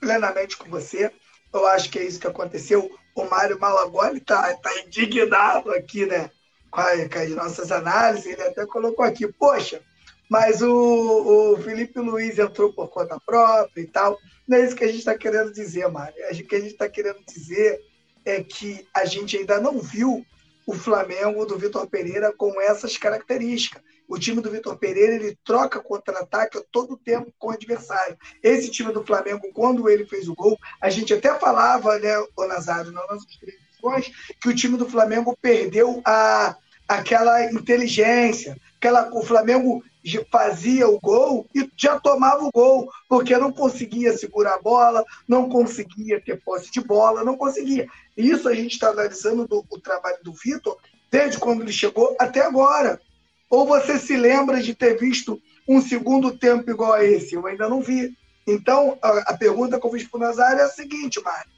plenamente com você. Eu acho que é isso que aconteceu. O Mário Malagoli está tá indignado aqui, né? Com, a, com, as nossas análises. Ele até colocou aqui, poxa, mas o, o Felipe Luiz entrou por conta própria e tal. Não é isso que a gente está querendo dizer, Mário. O que a gente está querendo dizer é que a gente ainda não viu o Flamengo do Vitor Pereira com essas características. O time do Vitor Pereira ele troca contra-ataque todo o tempo com o adversário. Esse time do Flamengo, quando ele fez o gol, a gente até falava, né, o Nazário, nas nossas transmissões, que o time do Flamengo perdeu a, aquela inteligência, aquela, o Flamengo fazia o gol e já tomava o gol, porque não conseguia segurar a bola, não conseguia ter posse de bola, não conseguia. Isso a gente está analisando do, o trabalho do Vitor desde quando ele chegou até agora. Ou você se lembra de ter visto um segundo tempo igual a esse? Eu ainda não vi. Então, a, a pergunta que eu fiz para o Nazário é a seguinte, Mário.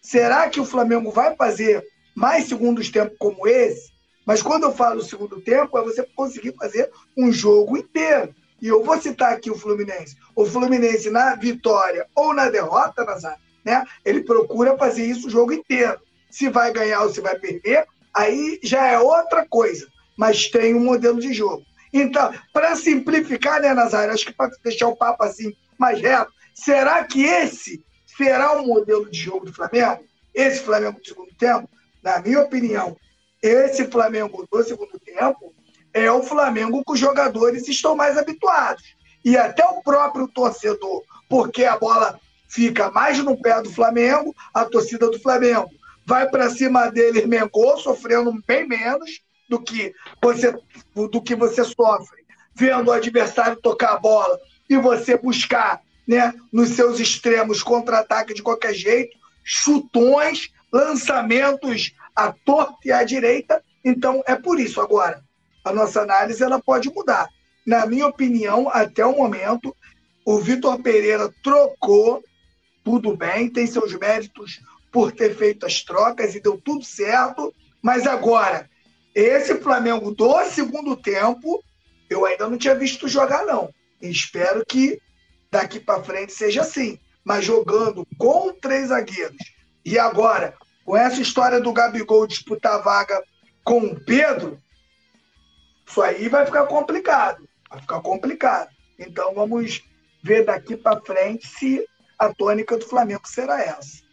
Será que o Flamengo vai fazer mais segundos tempos como esse? Mas quando eu falo segundo tempo, é você conseguir fazer um jogo inteiro. E eu vou citar aqui o Fluminense. O Fluminense na vitória ou na derrota, Nazário, né? Ele procura fazer isso o jogo inteiro. Se vai ganhar ou se vai perder, aí já é outra coisa mas tem um modelo de jogo. Então, para simplificar, né, Nazário, acho que para deixar o papo assim mais reto, será que esse será o modelo de jogo do Flamengo? Esse Flamengo do segundo tempo? Na minha opinião, esse Flamengo do segundo tempo é o Flamengo que os jogadores estão mais habituados. E até o próprio torcedor, porque a bola fica mais no pé do Flamengo, a torcida do Flamengo vai para cima dele, Mengô, sofrendo bem menos, do que você, do que você sofre vendo o adversário tocar a bola e você buscar né, nos seus extremos contra-ataque de qualquer jeito, chutões, lançamentos à torta e à direita. Então, é por isso agora. A nossa análise ela pode mudar. Na minha opinião, até o momento, o Vitor Pereira trocou, tudo bem, tem seus méritos por ter feito as trocas e deu tudo certo, mas agora esse Flamengo do segundo tempo, eu ainda não tinha visto jogar, não. Espero que daqui para frente seja assim. Mas jogando com três zagueiros e agora com essa história do Gabigol disputar a vaga com o Pedro, isso aí vai ficar complicado. Vai ficar complicado. Então vamos ver daqui para frente se a tônica do Flamengo será essa.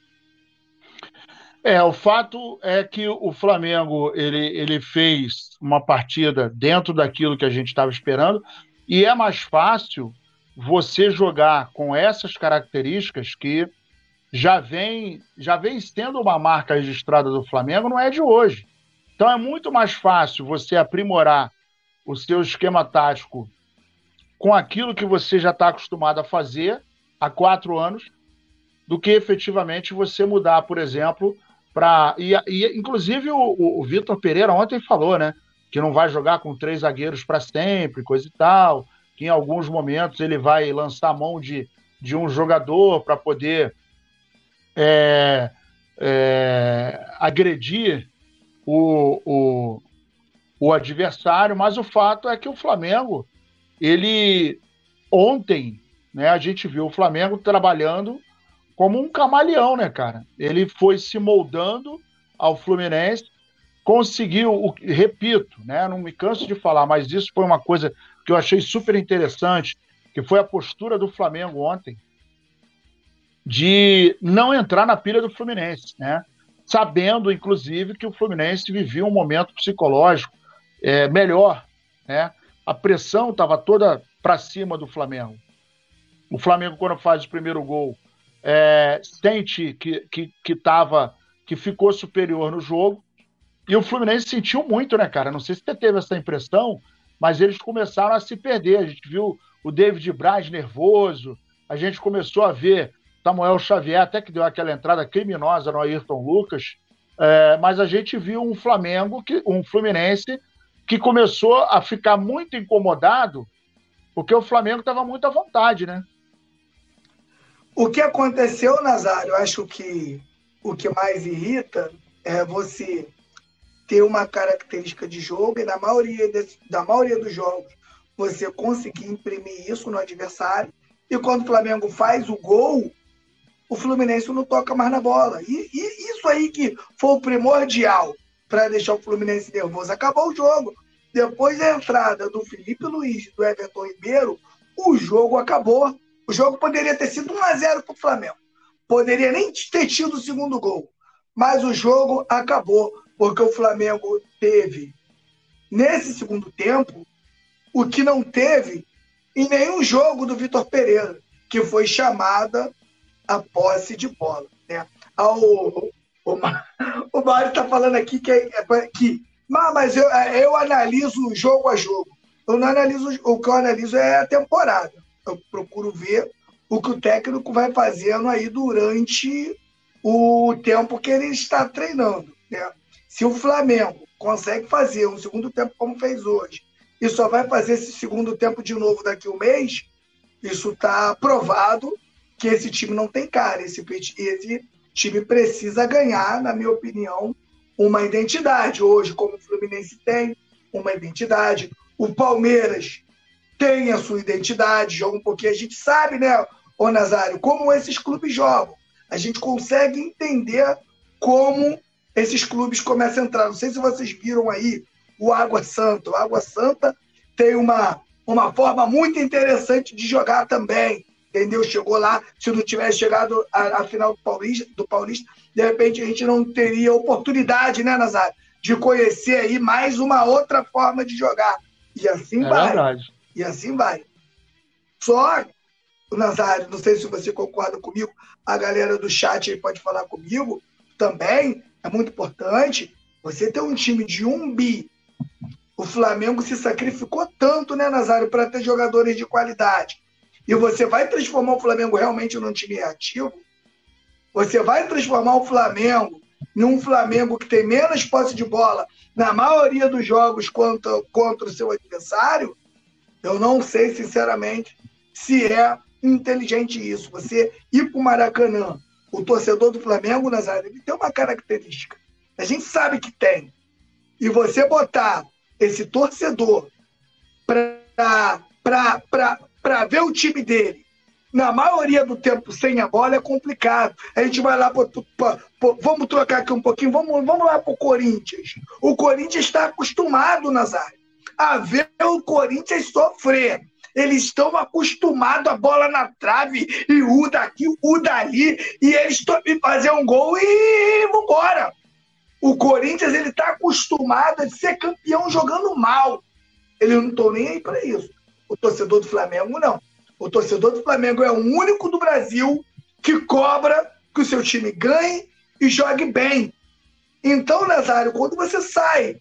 É, o fato é que o Flamengo ele, ele fez uma partida dentro daquilo que a gente estava esperando e é mais fácil você jogar com essas características que já vem, já vem sendo uma marca registrada do Flamengo, não é de hoje. Então é muito mais fácil você aprimorar o seu esquema tático com aquilo que você já está acostumado a fazer há quatro anos, do que efetivamente você mudar, por exemplo, para. E, e, inclusive o, o Vitor Pereira ontem falou, né? Que não vai jogar com três zagueiros para sempre, coisa e tal, que em alguns momentos ele vai lançar a mão de, de um jogador para poder é, é, agredir o, o, o adversário, mas o fato é que o Flamengo, ele ontem, né, a gente viu o Flamengo trabalhando como um camaleão, né, cara? Ele foi se moldando ao Fluminense, conseguiu, repito, né, não me canso de falar, mas isso foi uma coisa que eu achei super interessante, que foi a postura do Flamengo ontem de não entrar na pilha do Fluminense, né? Sabendo, inclusive, que o Fluminense vivia um momento psicológico é, melhor, né? A pressão estava toda para cima do Flamengo. O Flamengo, quando faz o primeiro gol, é, sente que, que, que, que ficou superior no jogo. E o Fluminense sentiu muito, né, cara? Não sei se você teve essa impressão, mas eles começaram a se perder. A gente viu o David Braz nervoso, a gente começou a ver Samuel Xavier, até que deu aquela entrada criminosa no Ayrton Lucas, é, mas a gente viu um Flamengo, que, um Fluminense, que começou a ficar muito incomodado, porque o Flamengo estava muito à vontade, né? O que aconteceu, Nazário, eu acho que o que mais irrita é você ter uma característica de jogo e na maioria, desse, da maioria dos jogos você conseguir imprimir isso no adversário e quando o Flamengo faz o gol, o Fluminense não toca mais na bola. E, e isso aí que foi o primordial para deixar o Fluminense nervoso. Acabou o jogo. Depois da entrada do Felipe Luiz e do Everton Ribeiro, o jogo acabou. O jogo poderia ter sido 1 a 0 para o Flamengo. Poderia nem ter tido o segundo gol. Mas o jogo acabou, porque o Flamengo teve, nesse segundo tempo, o que não teve em nenhum jogo do Vitor Pereira, que foi chamada a posse de bola. Né? Ao, o, o Mário está falando aqui que, é, é que mas eu, eu analiso jogo a jogo. Eu não analiso, o que eu analiso é a temporada eu procuro ver o que o técnico vai fazendo aí durante o tempo que ele está treinando. Né? Se o Flamengo consegue fazer um segundo tempo como fez hoje, e só vai fazer esse segundo tempo de novo daqui a um mês, isso está provado que esse time não tem cara. Esse, esse time precisa ganhar, na minha opinião, uma identidade. Hoje, como o Fluminense tem uma identidade, o Palmeiras tem a sua identidade, joga um pouquinho. A gente sabe, né, ô Nazário, como esses clubes jogam. A gente consegue entender como esses clubes começam a entrar. Não sei se vocês viram aí o Água Santa. O Água Santa tem uma, uma forma muito interessante de jogar também. Entendeu? Chegou lá, se não tivesse chegado à, à final do Paulista, do Paulista, de repente a gente não teria oportunidade, né, Nazário? De conhecer aí mais uma outra forma de jogar. E assim é vai. Verdade. E assim vai. Só, Nazário, não sei se você concorda comigo, a galera do chat aí pode falar comigo também, é muito importante. Você ter um time de um bi. O Flamengo se sacrificou tanto, né, Nazário, para ter jogadores de qualidade. E você vai transformar o Flamengo realmente num time reativo? Você vai transformar o Flamengo num Flamengo que tem menos posse de bola na maioria dos jogos contra, contra o seu adversário? Eu não sei, sinceramente, se é inteligente isso. Você ir para o Maracanã, o torcedor do Flamengo, Nazário, ele tem uma característica. A gente sabe que tem. E você botar esse torcedor para ver o time dele, na maioria do tempo sem a bola, é complicado. A gente vai lá, pra, pra, vamos trocar aqui um pouquinho, vamos, vamos lá para o Corinthians. O Corinthians está acostumado, Nazário a ver o Corinthians sofrer. Eles estão acostumados a bola na trave e o daqui, o dali, e eles fazer um gol e vambora. O Corinthians ele está acostumado a ser campeão jogando mal. Ele não estou nem aí para isso. O torcedor do Flamengo não. O torcedor do Flamengo é o único do Brasil que cobra que o seu time ganhe e jogue bem. Então, Nazário, quando você sai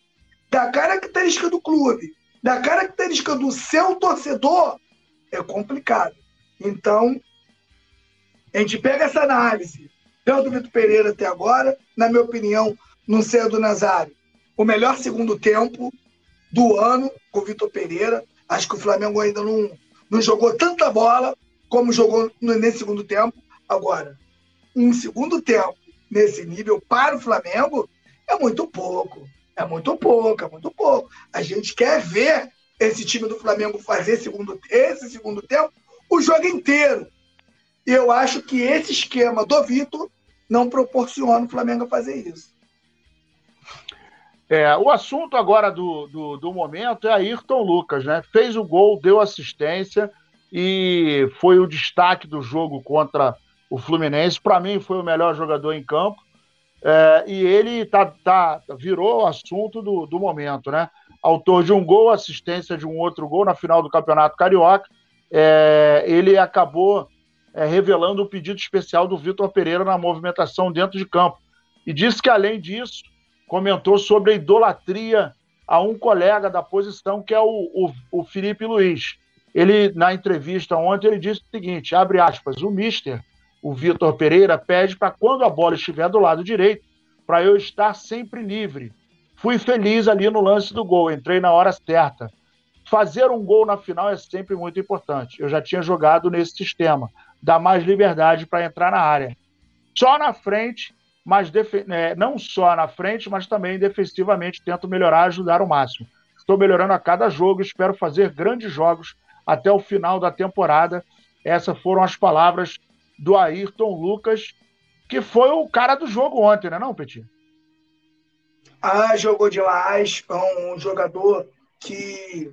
da característica do clube, da característica do seu torcedor, é complicado. Então, a gente pega essa análise, tanto do Vitor Pereira até agora, na minha opinião, não do Nazário, o melhor segundo tempo do ano com o Vitor Pereira. Acho que o Flamengo ainda não, não jogou tanta bola como jogou nesse segundo tempo. Agora, um segundo tempo nesse nível para o Flamengo é muito pouco. É muito pouco, é muito pouco. A gente quer ver esse time do Flamengo fazer segundo, esse segundo tempo o jogo inteiro. E eu acho que esse esquema do Vitor não proporciona o Flamengo fazer isso. É, o assunto agora do, do, do, momento é Ayrton Lucas, né? Fez o gol, deu assistência e foi o destaque do jogo contra o Fluminense. Para mim, foi o melhor jogador em campo. É, e ele tá, tá, virou o assunto do, do momento, né? Autor de um gol, assistência de um outro gol na final do Campeonato Carioca. É, ele acabou é, revelando o pedido especial do Vitor Pereira na movimentação dentro de campo. E disse que, além disso, comentou sobre a idolatria a um colega da posição, que é o, o, o Felipe Luiz. Ele, na entrevista ontem, ele disse o seguinte, abre aspas, o mister, o Vitor Pereira, pede para quando a bola estiver do lado direito, para eu estar sempre livre. Fui feliz ali no lance do gol, entrei na hora certa. Fazer um gol na final é sempre muito importante. Eu já tinha jogado nesse sistema, dá mais liberdade para entrar na área. Só na frente mas é, não só na frente, mas também defensivamente tento melhorar, ajudar o máximo. Estou melhorando a cada jogo, espero fazer grandes jogos até o final da temporada. Essas foram as palavras do Ayrton Lucas, que foi o cara do jogo ontem, né, não, Petit? Ah, jogou demais. É um jogador que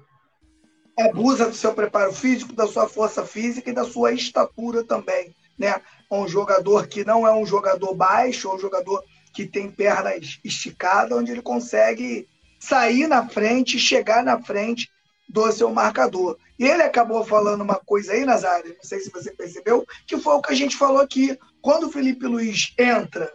abusa do seu preparo físico, da sua força física e da sua estatura também, né? um jogador que não é um jogador baixo, é um jogador que tem pernas esticadas, onde ele consegue sair na frente, chegar na frente do seu marcador. E ele acabou falando uma coisa aí, Nazário, não sei se você percebeu, que foi o que a gente falou aqui. Quando o Felipe Luiz entra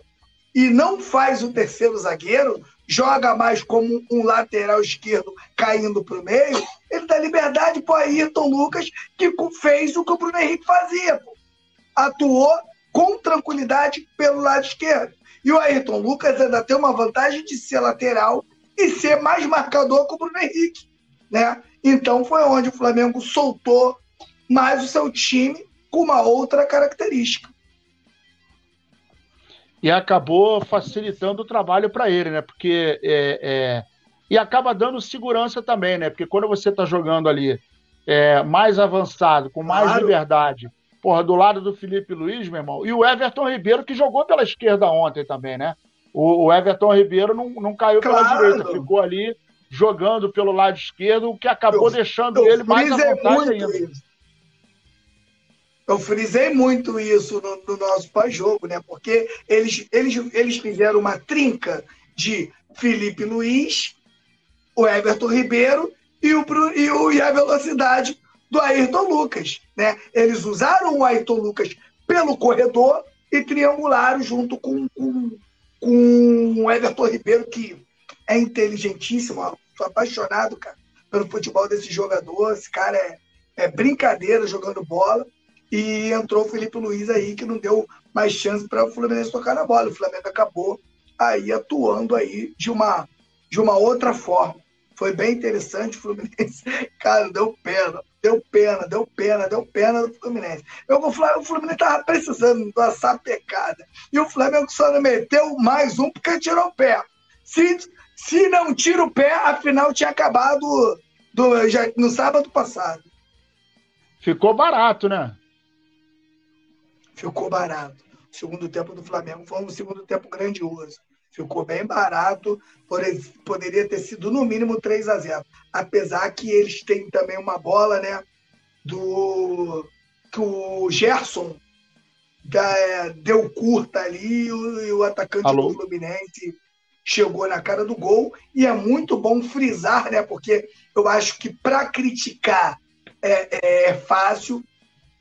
e não faz o terceiro zagueiro, joga mais como um lateral esquerdo caindo para o meio, ele dá liberdade para o Ayrton Lucas, que fez o que o Bruno Henrique fazia. Pô atuou com tranquilidade pelo lado esquerdo. E o Ayrton Lucas ainda tem uma vantagem de ser lateral e ser mais marcador que o Bruno Henrique. Né? Então foi onde o Flamengo soltou mais o seu time com uma outra característica. E acabou facilitando o trabalho para ele, né? Porque é, é... e acaba dando segurança também, né? Porque quando você está jogando ali é, mais avançado, com mais claro. liberdade, porra, do lado do Felipe Luiz, meu irmão, e o Everton Ribeiro, que jogou pela esquerda ontem também, né? O, o Everton Ribeiro não, não caiu claro. pela direita, ficou ali jogando pelo lado esquerdo, o que acabou eu, deixando eu ele mais à vontade ainda. Isso. Eu frisei muito isso no, no nosso pós-jogo, né? Porque eles, eles, eles fizeram uma trinca de Felipe Luiz, o Everton Ribeiro e o, e o e a velocidade do Ayrton Lucas. Né? Eles usaram o Ayrton Lucas pelo corredor e triangularam junto com, com, com o Everton Ribeiro, que é inteligentíssimo. Sou apaixonado, cara, pelo futebol desse jogador. Esse cara é, é brincadeira jogando bola. E entrou o Felipe Luiz aí, que não deu mais chance para o Fluminense tocar na bola. O Flamengo acabou aí atuando aí de uma, de uma outra forma. Foi bem interessante o Fluminense. Cara, deu pena deu pena, deu pena, deu pena do Fluminense. Eu, o Fluminense estava precisando uma sapecada. E o Flamengo só não meteu mais um porque tirou o pé. Se, se não tira o pé, a final tinha acabado do, já, no sábado passado. Ficou barato, né? Ficou barato. O segundo tempo do Flamengo foi um segundo tempo grandioso. Ficou bem barato, poderia ter sido no mínimo 3 a 0 Apesar que eles têm também uma bola, né? Do que o Gerson da, deu curta ali e o, o atacante Alô? do Fluminense chegou na cara do gol. E é muito bom frisar, né? Porque eu acho que para criticar é, é, é, fácil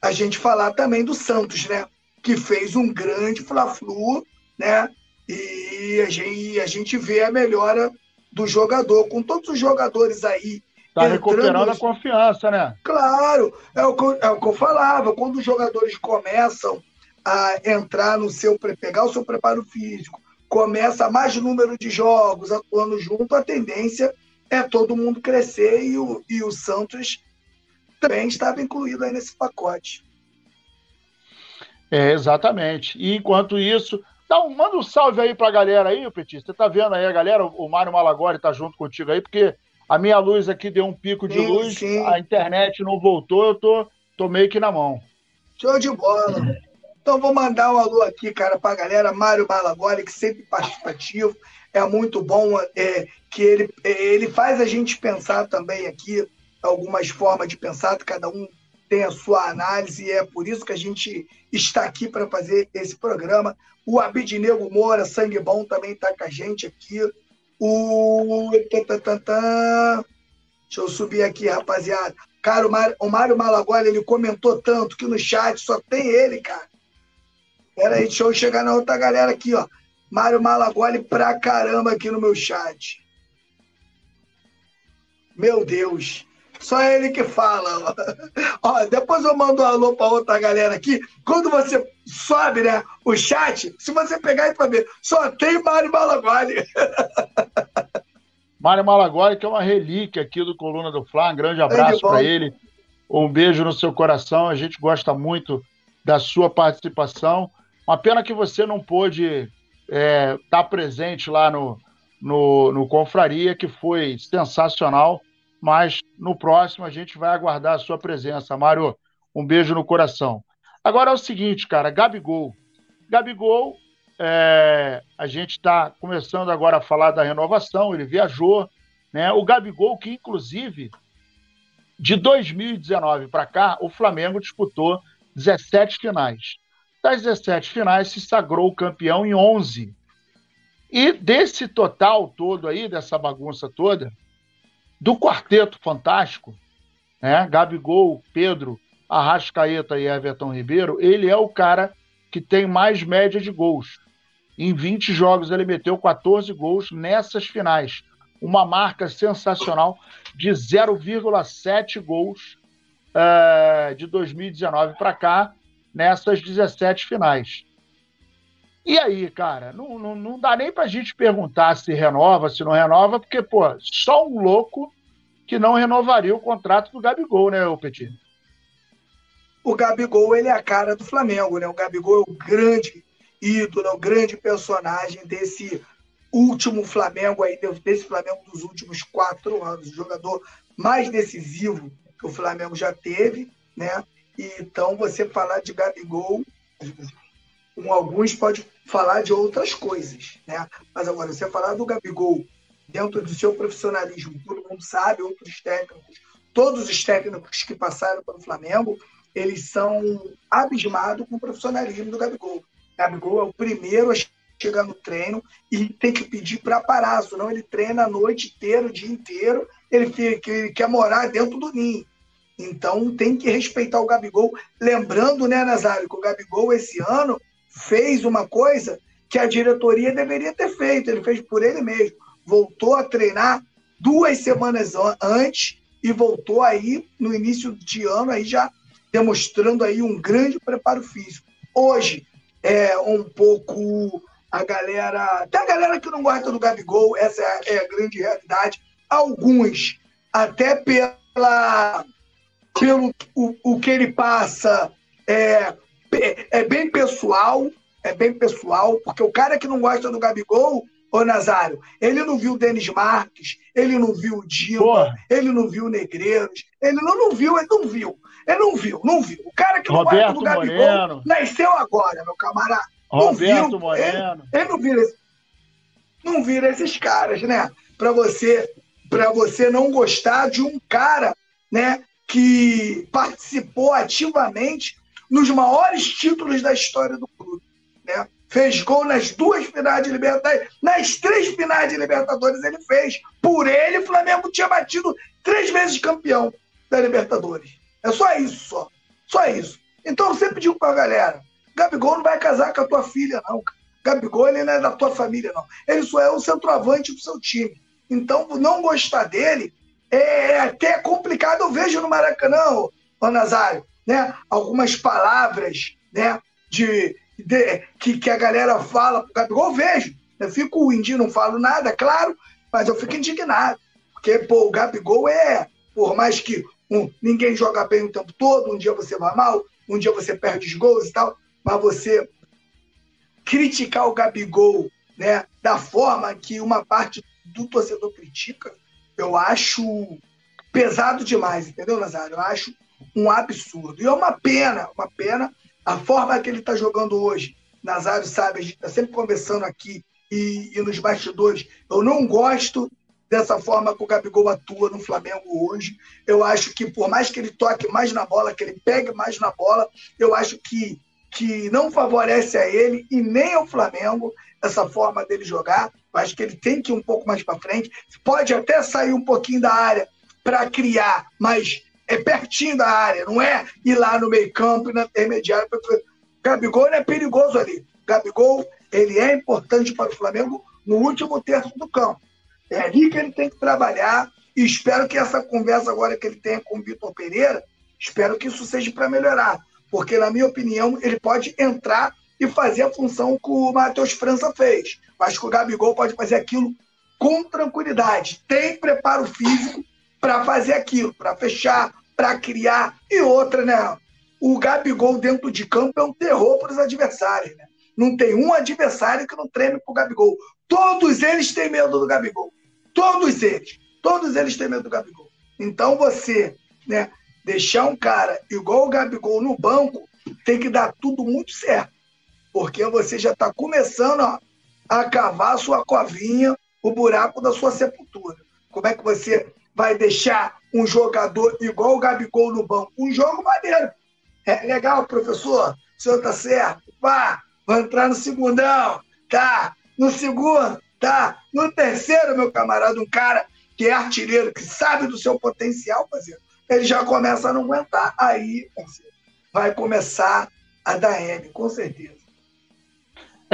a gente falar também do Santos, né? que fez um grande Fla-Flu, né? E a gente, a gente vê a melhora do jogador. Com todos os jogadores aí. Está recuperando a confiança, né? Claro, é o, que, é o que eu falava. Quando os jogadores começam a entrar no seu. pegar o seu preparo físico, começa mais número de jogos atuando junto, a tendência é todo mundo crescer e o, e o Santos também estava incluído aí nesse pacote. É, exatamente. E enquanto isso, dá um, manda um salve aí pra galera aí, Petit. Você tá vendo aí a galera? O Mário Malagori tá junto contigo aí, porque a minha luz aqui deu um pico de sim, luz, sim. a internet não voltou, eu tô, tô meio que na mão. Show de bola. Então vou mandar um alô aqui, cara, pra galera. Mário Malagori, que sempre participativo. É muito bom é, que ele, ele faz a gente pensar também aqui algumas formas de pensar, cada um tem a sua análise e é por isso que a gente está aqui para fazer esse programa. O Abidnego Moura, Sangue Bom, também está com a gente aqui. O. Deixa eu subir aqui, rapaziada. Cara, o Mário Malagoli, ele comentou tanto que no chat só tem ele, cara. Pera aí, deixa eu chegar na outra galera aqui, ó. Mário Malagoli pra caramba aqui no meu chat. Meu Deus. Só ele que fala. Ó, depois eu mando um alô para outra galera aqui. Quando você sobe né, o chat, se você pegar e ver, só tem Mário Malagoli. Mário Malagoli, que é uma relíquia aqui do Coluna do Fla. Um grande abraço para ele. Um beijo no seu coração. A gente gosta muito da sua participação. Uma pena que você não pôde estar é, tá presente lá no, no, no Confraria, que foi sensacional mas no próximo a gente vai aguardar a sua presença. Mário, um beijo no coração. Agora é o seguinte, cara, Gabigol. Gabigol, é, a gente está começando agora a falar da renovação, ele viajou, né? O Gabigol, que inclusive de 2019 para cá, o Flamengo disputou 17 finais. Das 17 finais, se sagrou campeão em 11. E desse total todo aí, dessa bagunça toda, do quarteto fantástico, né? Gabigol, Pedro, Arrascaeta e Everton Ribeiro, ele é o cara que tem mais média de gols. Em 20 jogos ele meteu 14 gols nessas finais. Uma marca sensacional de 0,7 gols uh, de 2019 para cá, nessas 17 finais. E aí, cara, não, não, não dá nem pra gente perguntar se renova, se não renova, porque, pô, só um louco que não renovaria o contrato do Gabigol, né, o Petit? O Gabigol, ele é a cara do Flamengo, né? O Gabigol é o grande ídolo, é o grande personagem desse último Flamengo aí, desse Flamengo dos últimos quatro anos, o jogador mais decisivo que o Flamengo já teve, né? Então, você falar de Gabigol, com alguns pode falar de outras coisas, né? Mas agora, você falar do Gabigol dentro do seu profissionalismo, todo mundo sabe, outros técnicos, todos os técnicos que passaram pelo Flamengo, eles são abismados com o profissionalismo do Gabigol. Gabigol é o primeiro a chegar no treino e tem que pedir para parar, senão ele treina a noite inteira, o dia inteiro, ele, fica, ele quer morar dentro do ninho. Então tem que respeitar o Gabigol. Lembrando, né, Nazário, que o Gabigol esse ano fez uma coisa que a diretoria deveria ter feito, ele fez por ele mesmo voltou a treinar duas semanas antes e voltou aí no início de ano aí já demonstrando aí um grande preparo físico. Hoje é um pouco a galera, até a galera que não gosta do Gabigol, essa é, é a grande realidade. Alguns até pela pelo o, o que ele passa é, é bem pessoal, é bem pessoal, porque o cara que não gosta do Gabigol Ô, Nazário, ele não viu o Denis Marques, ele não viu o Dilma, ele não viu o Negreiros, ele não, não viu, ele não viu. Ele não viu, não viu. O cara que não Roberto do Gabigol Moreno. nasceu agora, meu camarada. Roberto viu, Moreno. Ele, ele, não vira não vira esses caras, né? Para você, para você não gostar de um cara, né, que participou ativamente nos maiores títulos da história do clube, né? fez gol nas duas finais de Libertadores, nas três finais de Libertadores ele fez. Por ele, o Flamengo tinha batido três vezes campeão da Libertadores. É só isso, só. Só isso. Então, eu sempre digo para a galera, Gabigol não vai casar com a tua filha, não. Gabigol ele não é da tua família, não. Ele só é o centroavante do seu time. Então, não gostar dele é, é até complicado. Eu vejo no Maracanã, ô Nazário, né? Algumas palavras, né? De, de que, que a galera fala pro Gabigol, eu vejo. Eu fico indinho, não falo nada, claro, mas eu fico indignado. Porque, pô, o Gabigol é, por mais que um, ninguém joga bem o tempo todo, um dia você vai mal, um dia você perde os gols e tal, mas você criticar o Gabigol né, da forma que uma parte do torcedor critica, eu acho pesado demais, entendeu, Nazário? Eu acho um absurdo. E é uma pena, uma pena a forma que ele está jogando hoje. Nazário sabe, a gente está sempre conversando aqui e, e, nos bastidores. Eu não gosto dessa forma que o Gabigol atua no Flamengo hoje. Eu acho que, por mais que ele toque mais na bola, que ele pegue mais na bola, eu acho que, que não favorece a ele e nem ao Flamengo essa forma dele jogar. Eu acho que ele tem que ir um pouco mais para frente. Pode até sair um pouquinho da área para criar, mas é pertinho da área, não é ir lá no meio-campo na intermediária. Gabigol é perigoso ali. Gabigol, ele é importante para o Flamengo no último terço do campo. É ali que ele tem que trabalhar e espero que essa conversa agora que ele tenha com o Vitor Pereira, espero que isso seja para melhorar. Porque, na minha opinião, ele pode entrar e fazer a função que o Matheus França fez. Acho que o Gabigol pode fazer aquilo com tranquilidade. Tem preparo físico para fazer aquilo, para fechar, para criar. E outra, né? O Gabigol dentro de campo é um terror para os adversários. Né? Não tem um adversário que não treme para o Gabigol. Todos eles têm medo do Gabigol. Todos eles. Todos eles têm medo do Gabigol. Então você, né, deixar um cara igual o Gabigol no banco, tem que dar tudo muito certo. Porque você já está começando a, a cavar a sua covinha, o buraco da sua sepultura. Como é que você vai deixar um jogador igual o Gabigol no banco? Um jogo maneiro. É legal, professor. O senhor tá certo. Vá, vai entrar no segundão. Tá. No segundo, tá? No terceiro, meu camarada, um cara que é artilheiro, que sabe do seu potencial, parceiro, ele já começa a não aguentar. Aí, parceiro, vai começar a dar M, com certeza.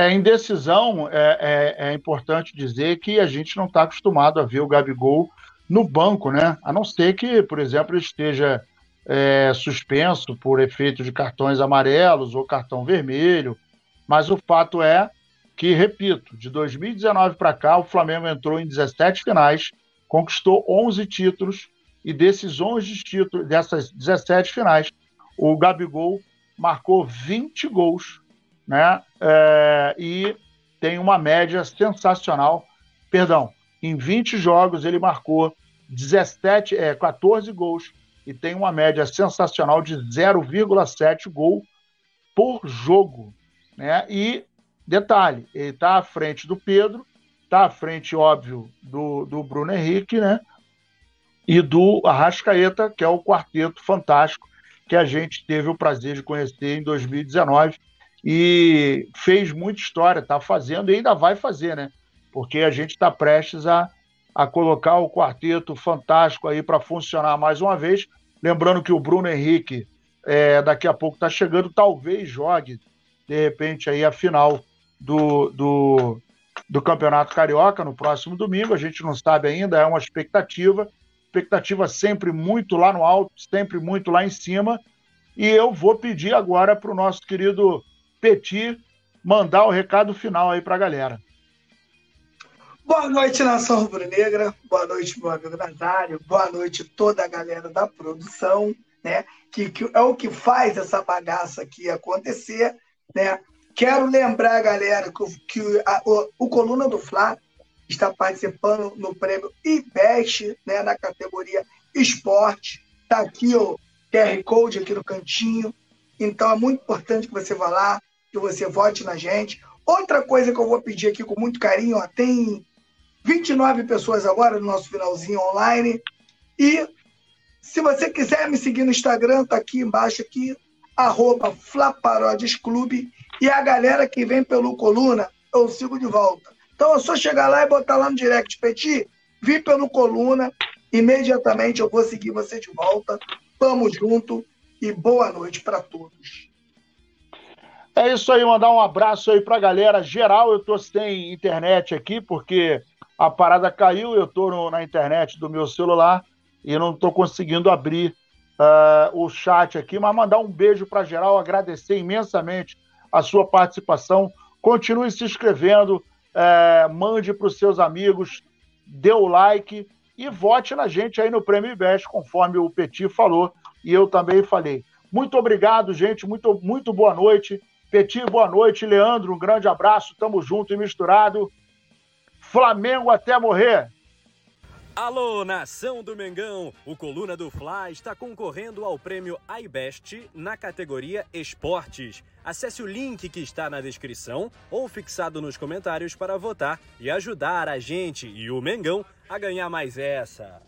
É, em decisão, é, é, é importante dizer que a gente não está acostumado a ver o Gabigol no banco, né? A não ser que, por exemplo, ele esteja é, suspenso por efeito de cartões amarelos ou cartão vermelho. Mas o fato é que, repito, de 2019 para cá, o Flamengo entrou em 17 finais, conquistou 11 títulos, e desses 11 títulos, dessas 17 finais, o Gabigol marcou 20 gols, né? É, e tem uma média sensacional. Perdão, em 20 jogos ele marcou 17, é, 14 gols e tem uma média sensacional de 0,7 gol por jogo. Né? E Detalhe, ele está à frente do Pedro, está à frente, óbvio, do, do Bruno Henrique, né? E do Arrascaeta, que é o quarteto fantástico que a gente teve o prazer de conhecer em 2019 e fez muita história, está fazendo e ainda vai fazer, né? Porque a gente está prestes a, a colocar o quarteto fantástico aí para funcionar mais uma vez. Lembrando que o Bruno Henrique é, daqui a pouco está chegando, talvez jogue de repente aí a final do, do, do Campeonato Carioca no próximo domingo. A gente não sabe ainda, é uma expectativa. Expectativa sempre muito lá no alto, sempre muito lá em cima. E eu vou pedir agora para o nosso querido Petit mandar o recado final aí para a galera. Boa noite, nação rubro-negra. Boa noite, meu amigo Nazário. Boa noite, toda a galera da produção, né? Que, que é o que faz essa bagaça aqui acontecer, né? Quero lembrar, galera, que, que a, o, o, Coluna do Fla está participando no prêmio IBEST, né, na categoria Esporte. Está aqui o QR Code aqui no cantinho. Então é muito importante que você vá lá, que você vote na gente. Outra coisa que eu vou pedir aqui com muito carinho, ó, tem 29 pessoas agora no nosso finalzinho online. E se você quiser me seguir no Instagram, tá aqui embaixo aqui, arroba Clube. E a galera que vem pelo Coluna, eu sigo de volta. Então é só chegar lá e botar lá no direct, Petit, vi pelo Coluna, imediatamente eu vou seguir você de volta. Tamo junto e boa noite para todos. É isso aí, mandar um abraço aí pra galera geral. Eu tô sem internet aqui porque a parada caiu, eu tô no, na internet do meu celular e não tô conseguindo abrir uh, o chat aqui, mas mandar um beijo para geral, agradecer imensamente a sua participação. Continue se inscrevendo, uh, mande para os seus amigos, dê o like e vote na gente aí no Prêmio Invest, conforme o Petit falou e eu também falei. Muito obrigado, gente. Muito, muito boa noite. Petit, boa noite. Leandro, um grande abraço. Tamo junto e misturado. Flamengo até morrer. Alô, nação do Mengão! O Coluna do Fla está concorrendo ao prêmio iBest na categoria Esportes. Acesse o link que está na descrição ou fixado nos comentários para votar e ajudar a gente e o Mengão a ganhar mais essa.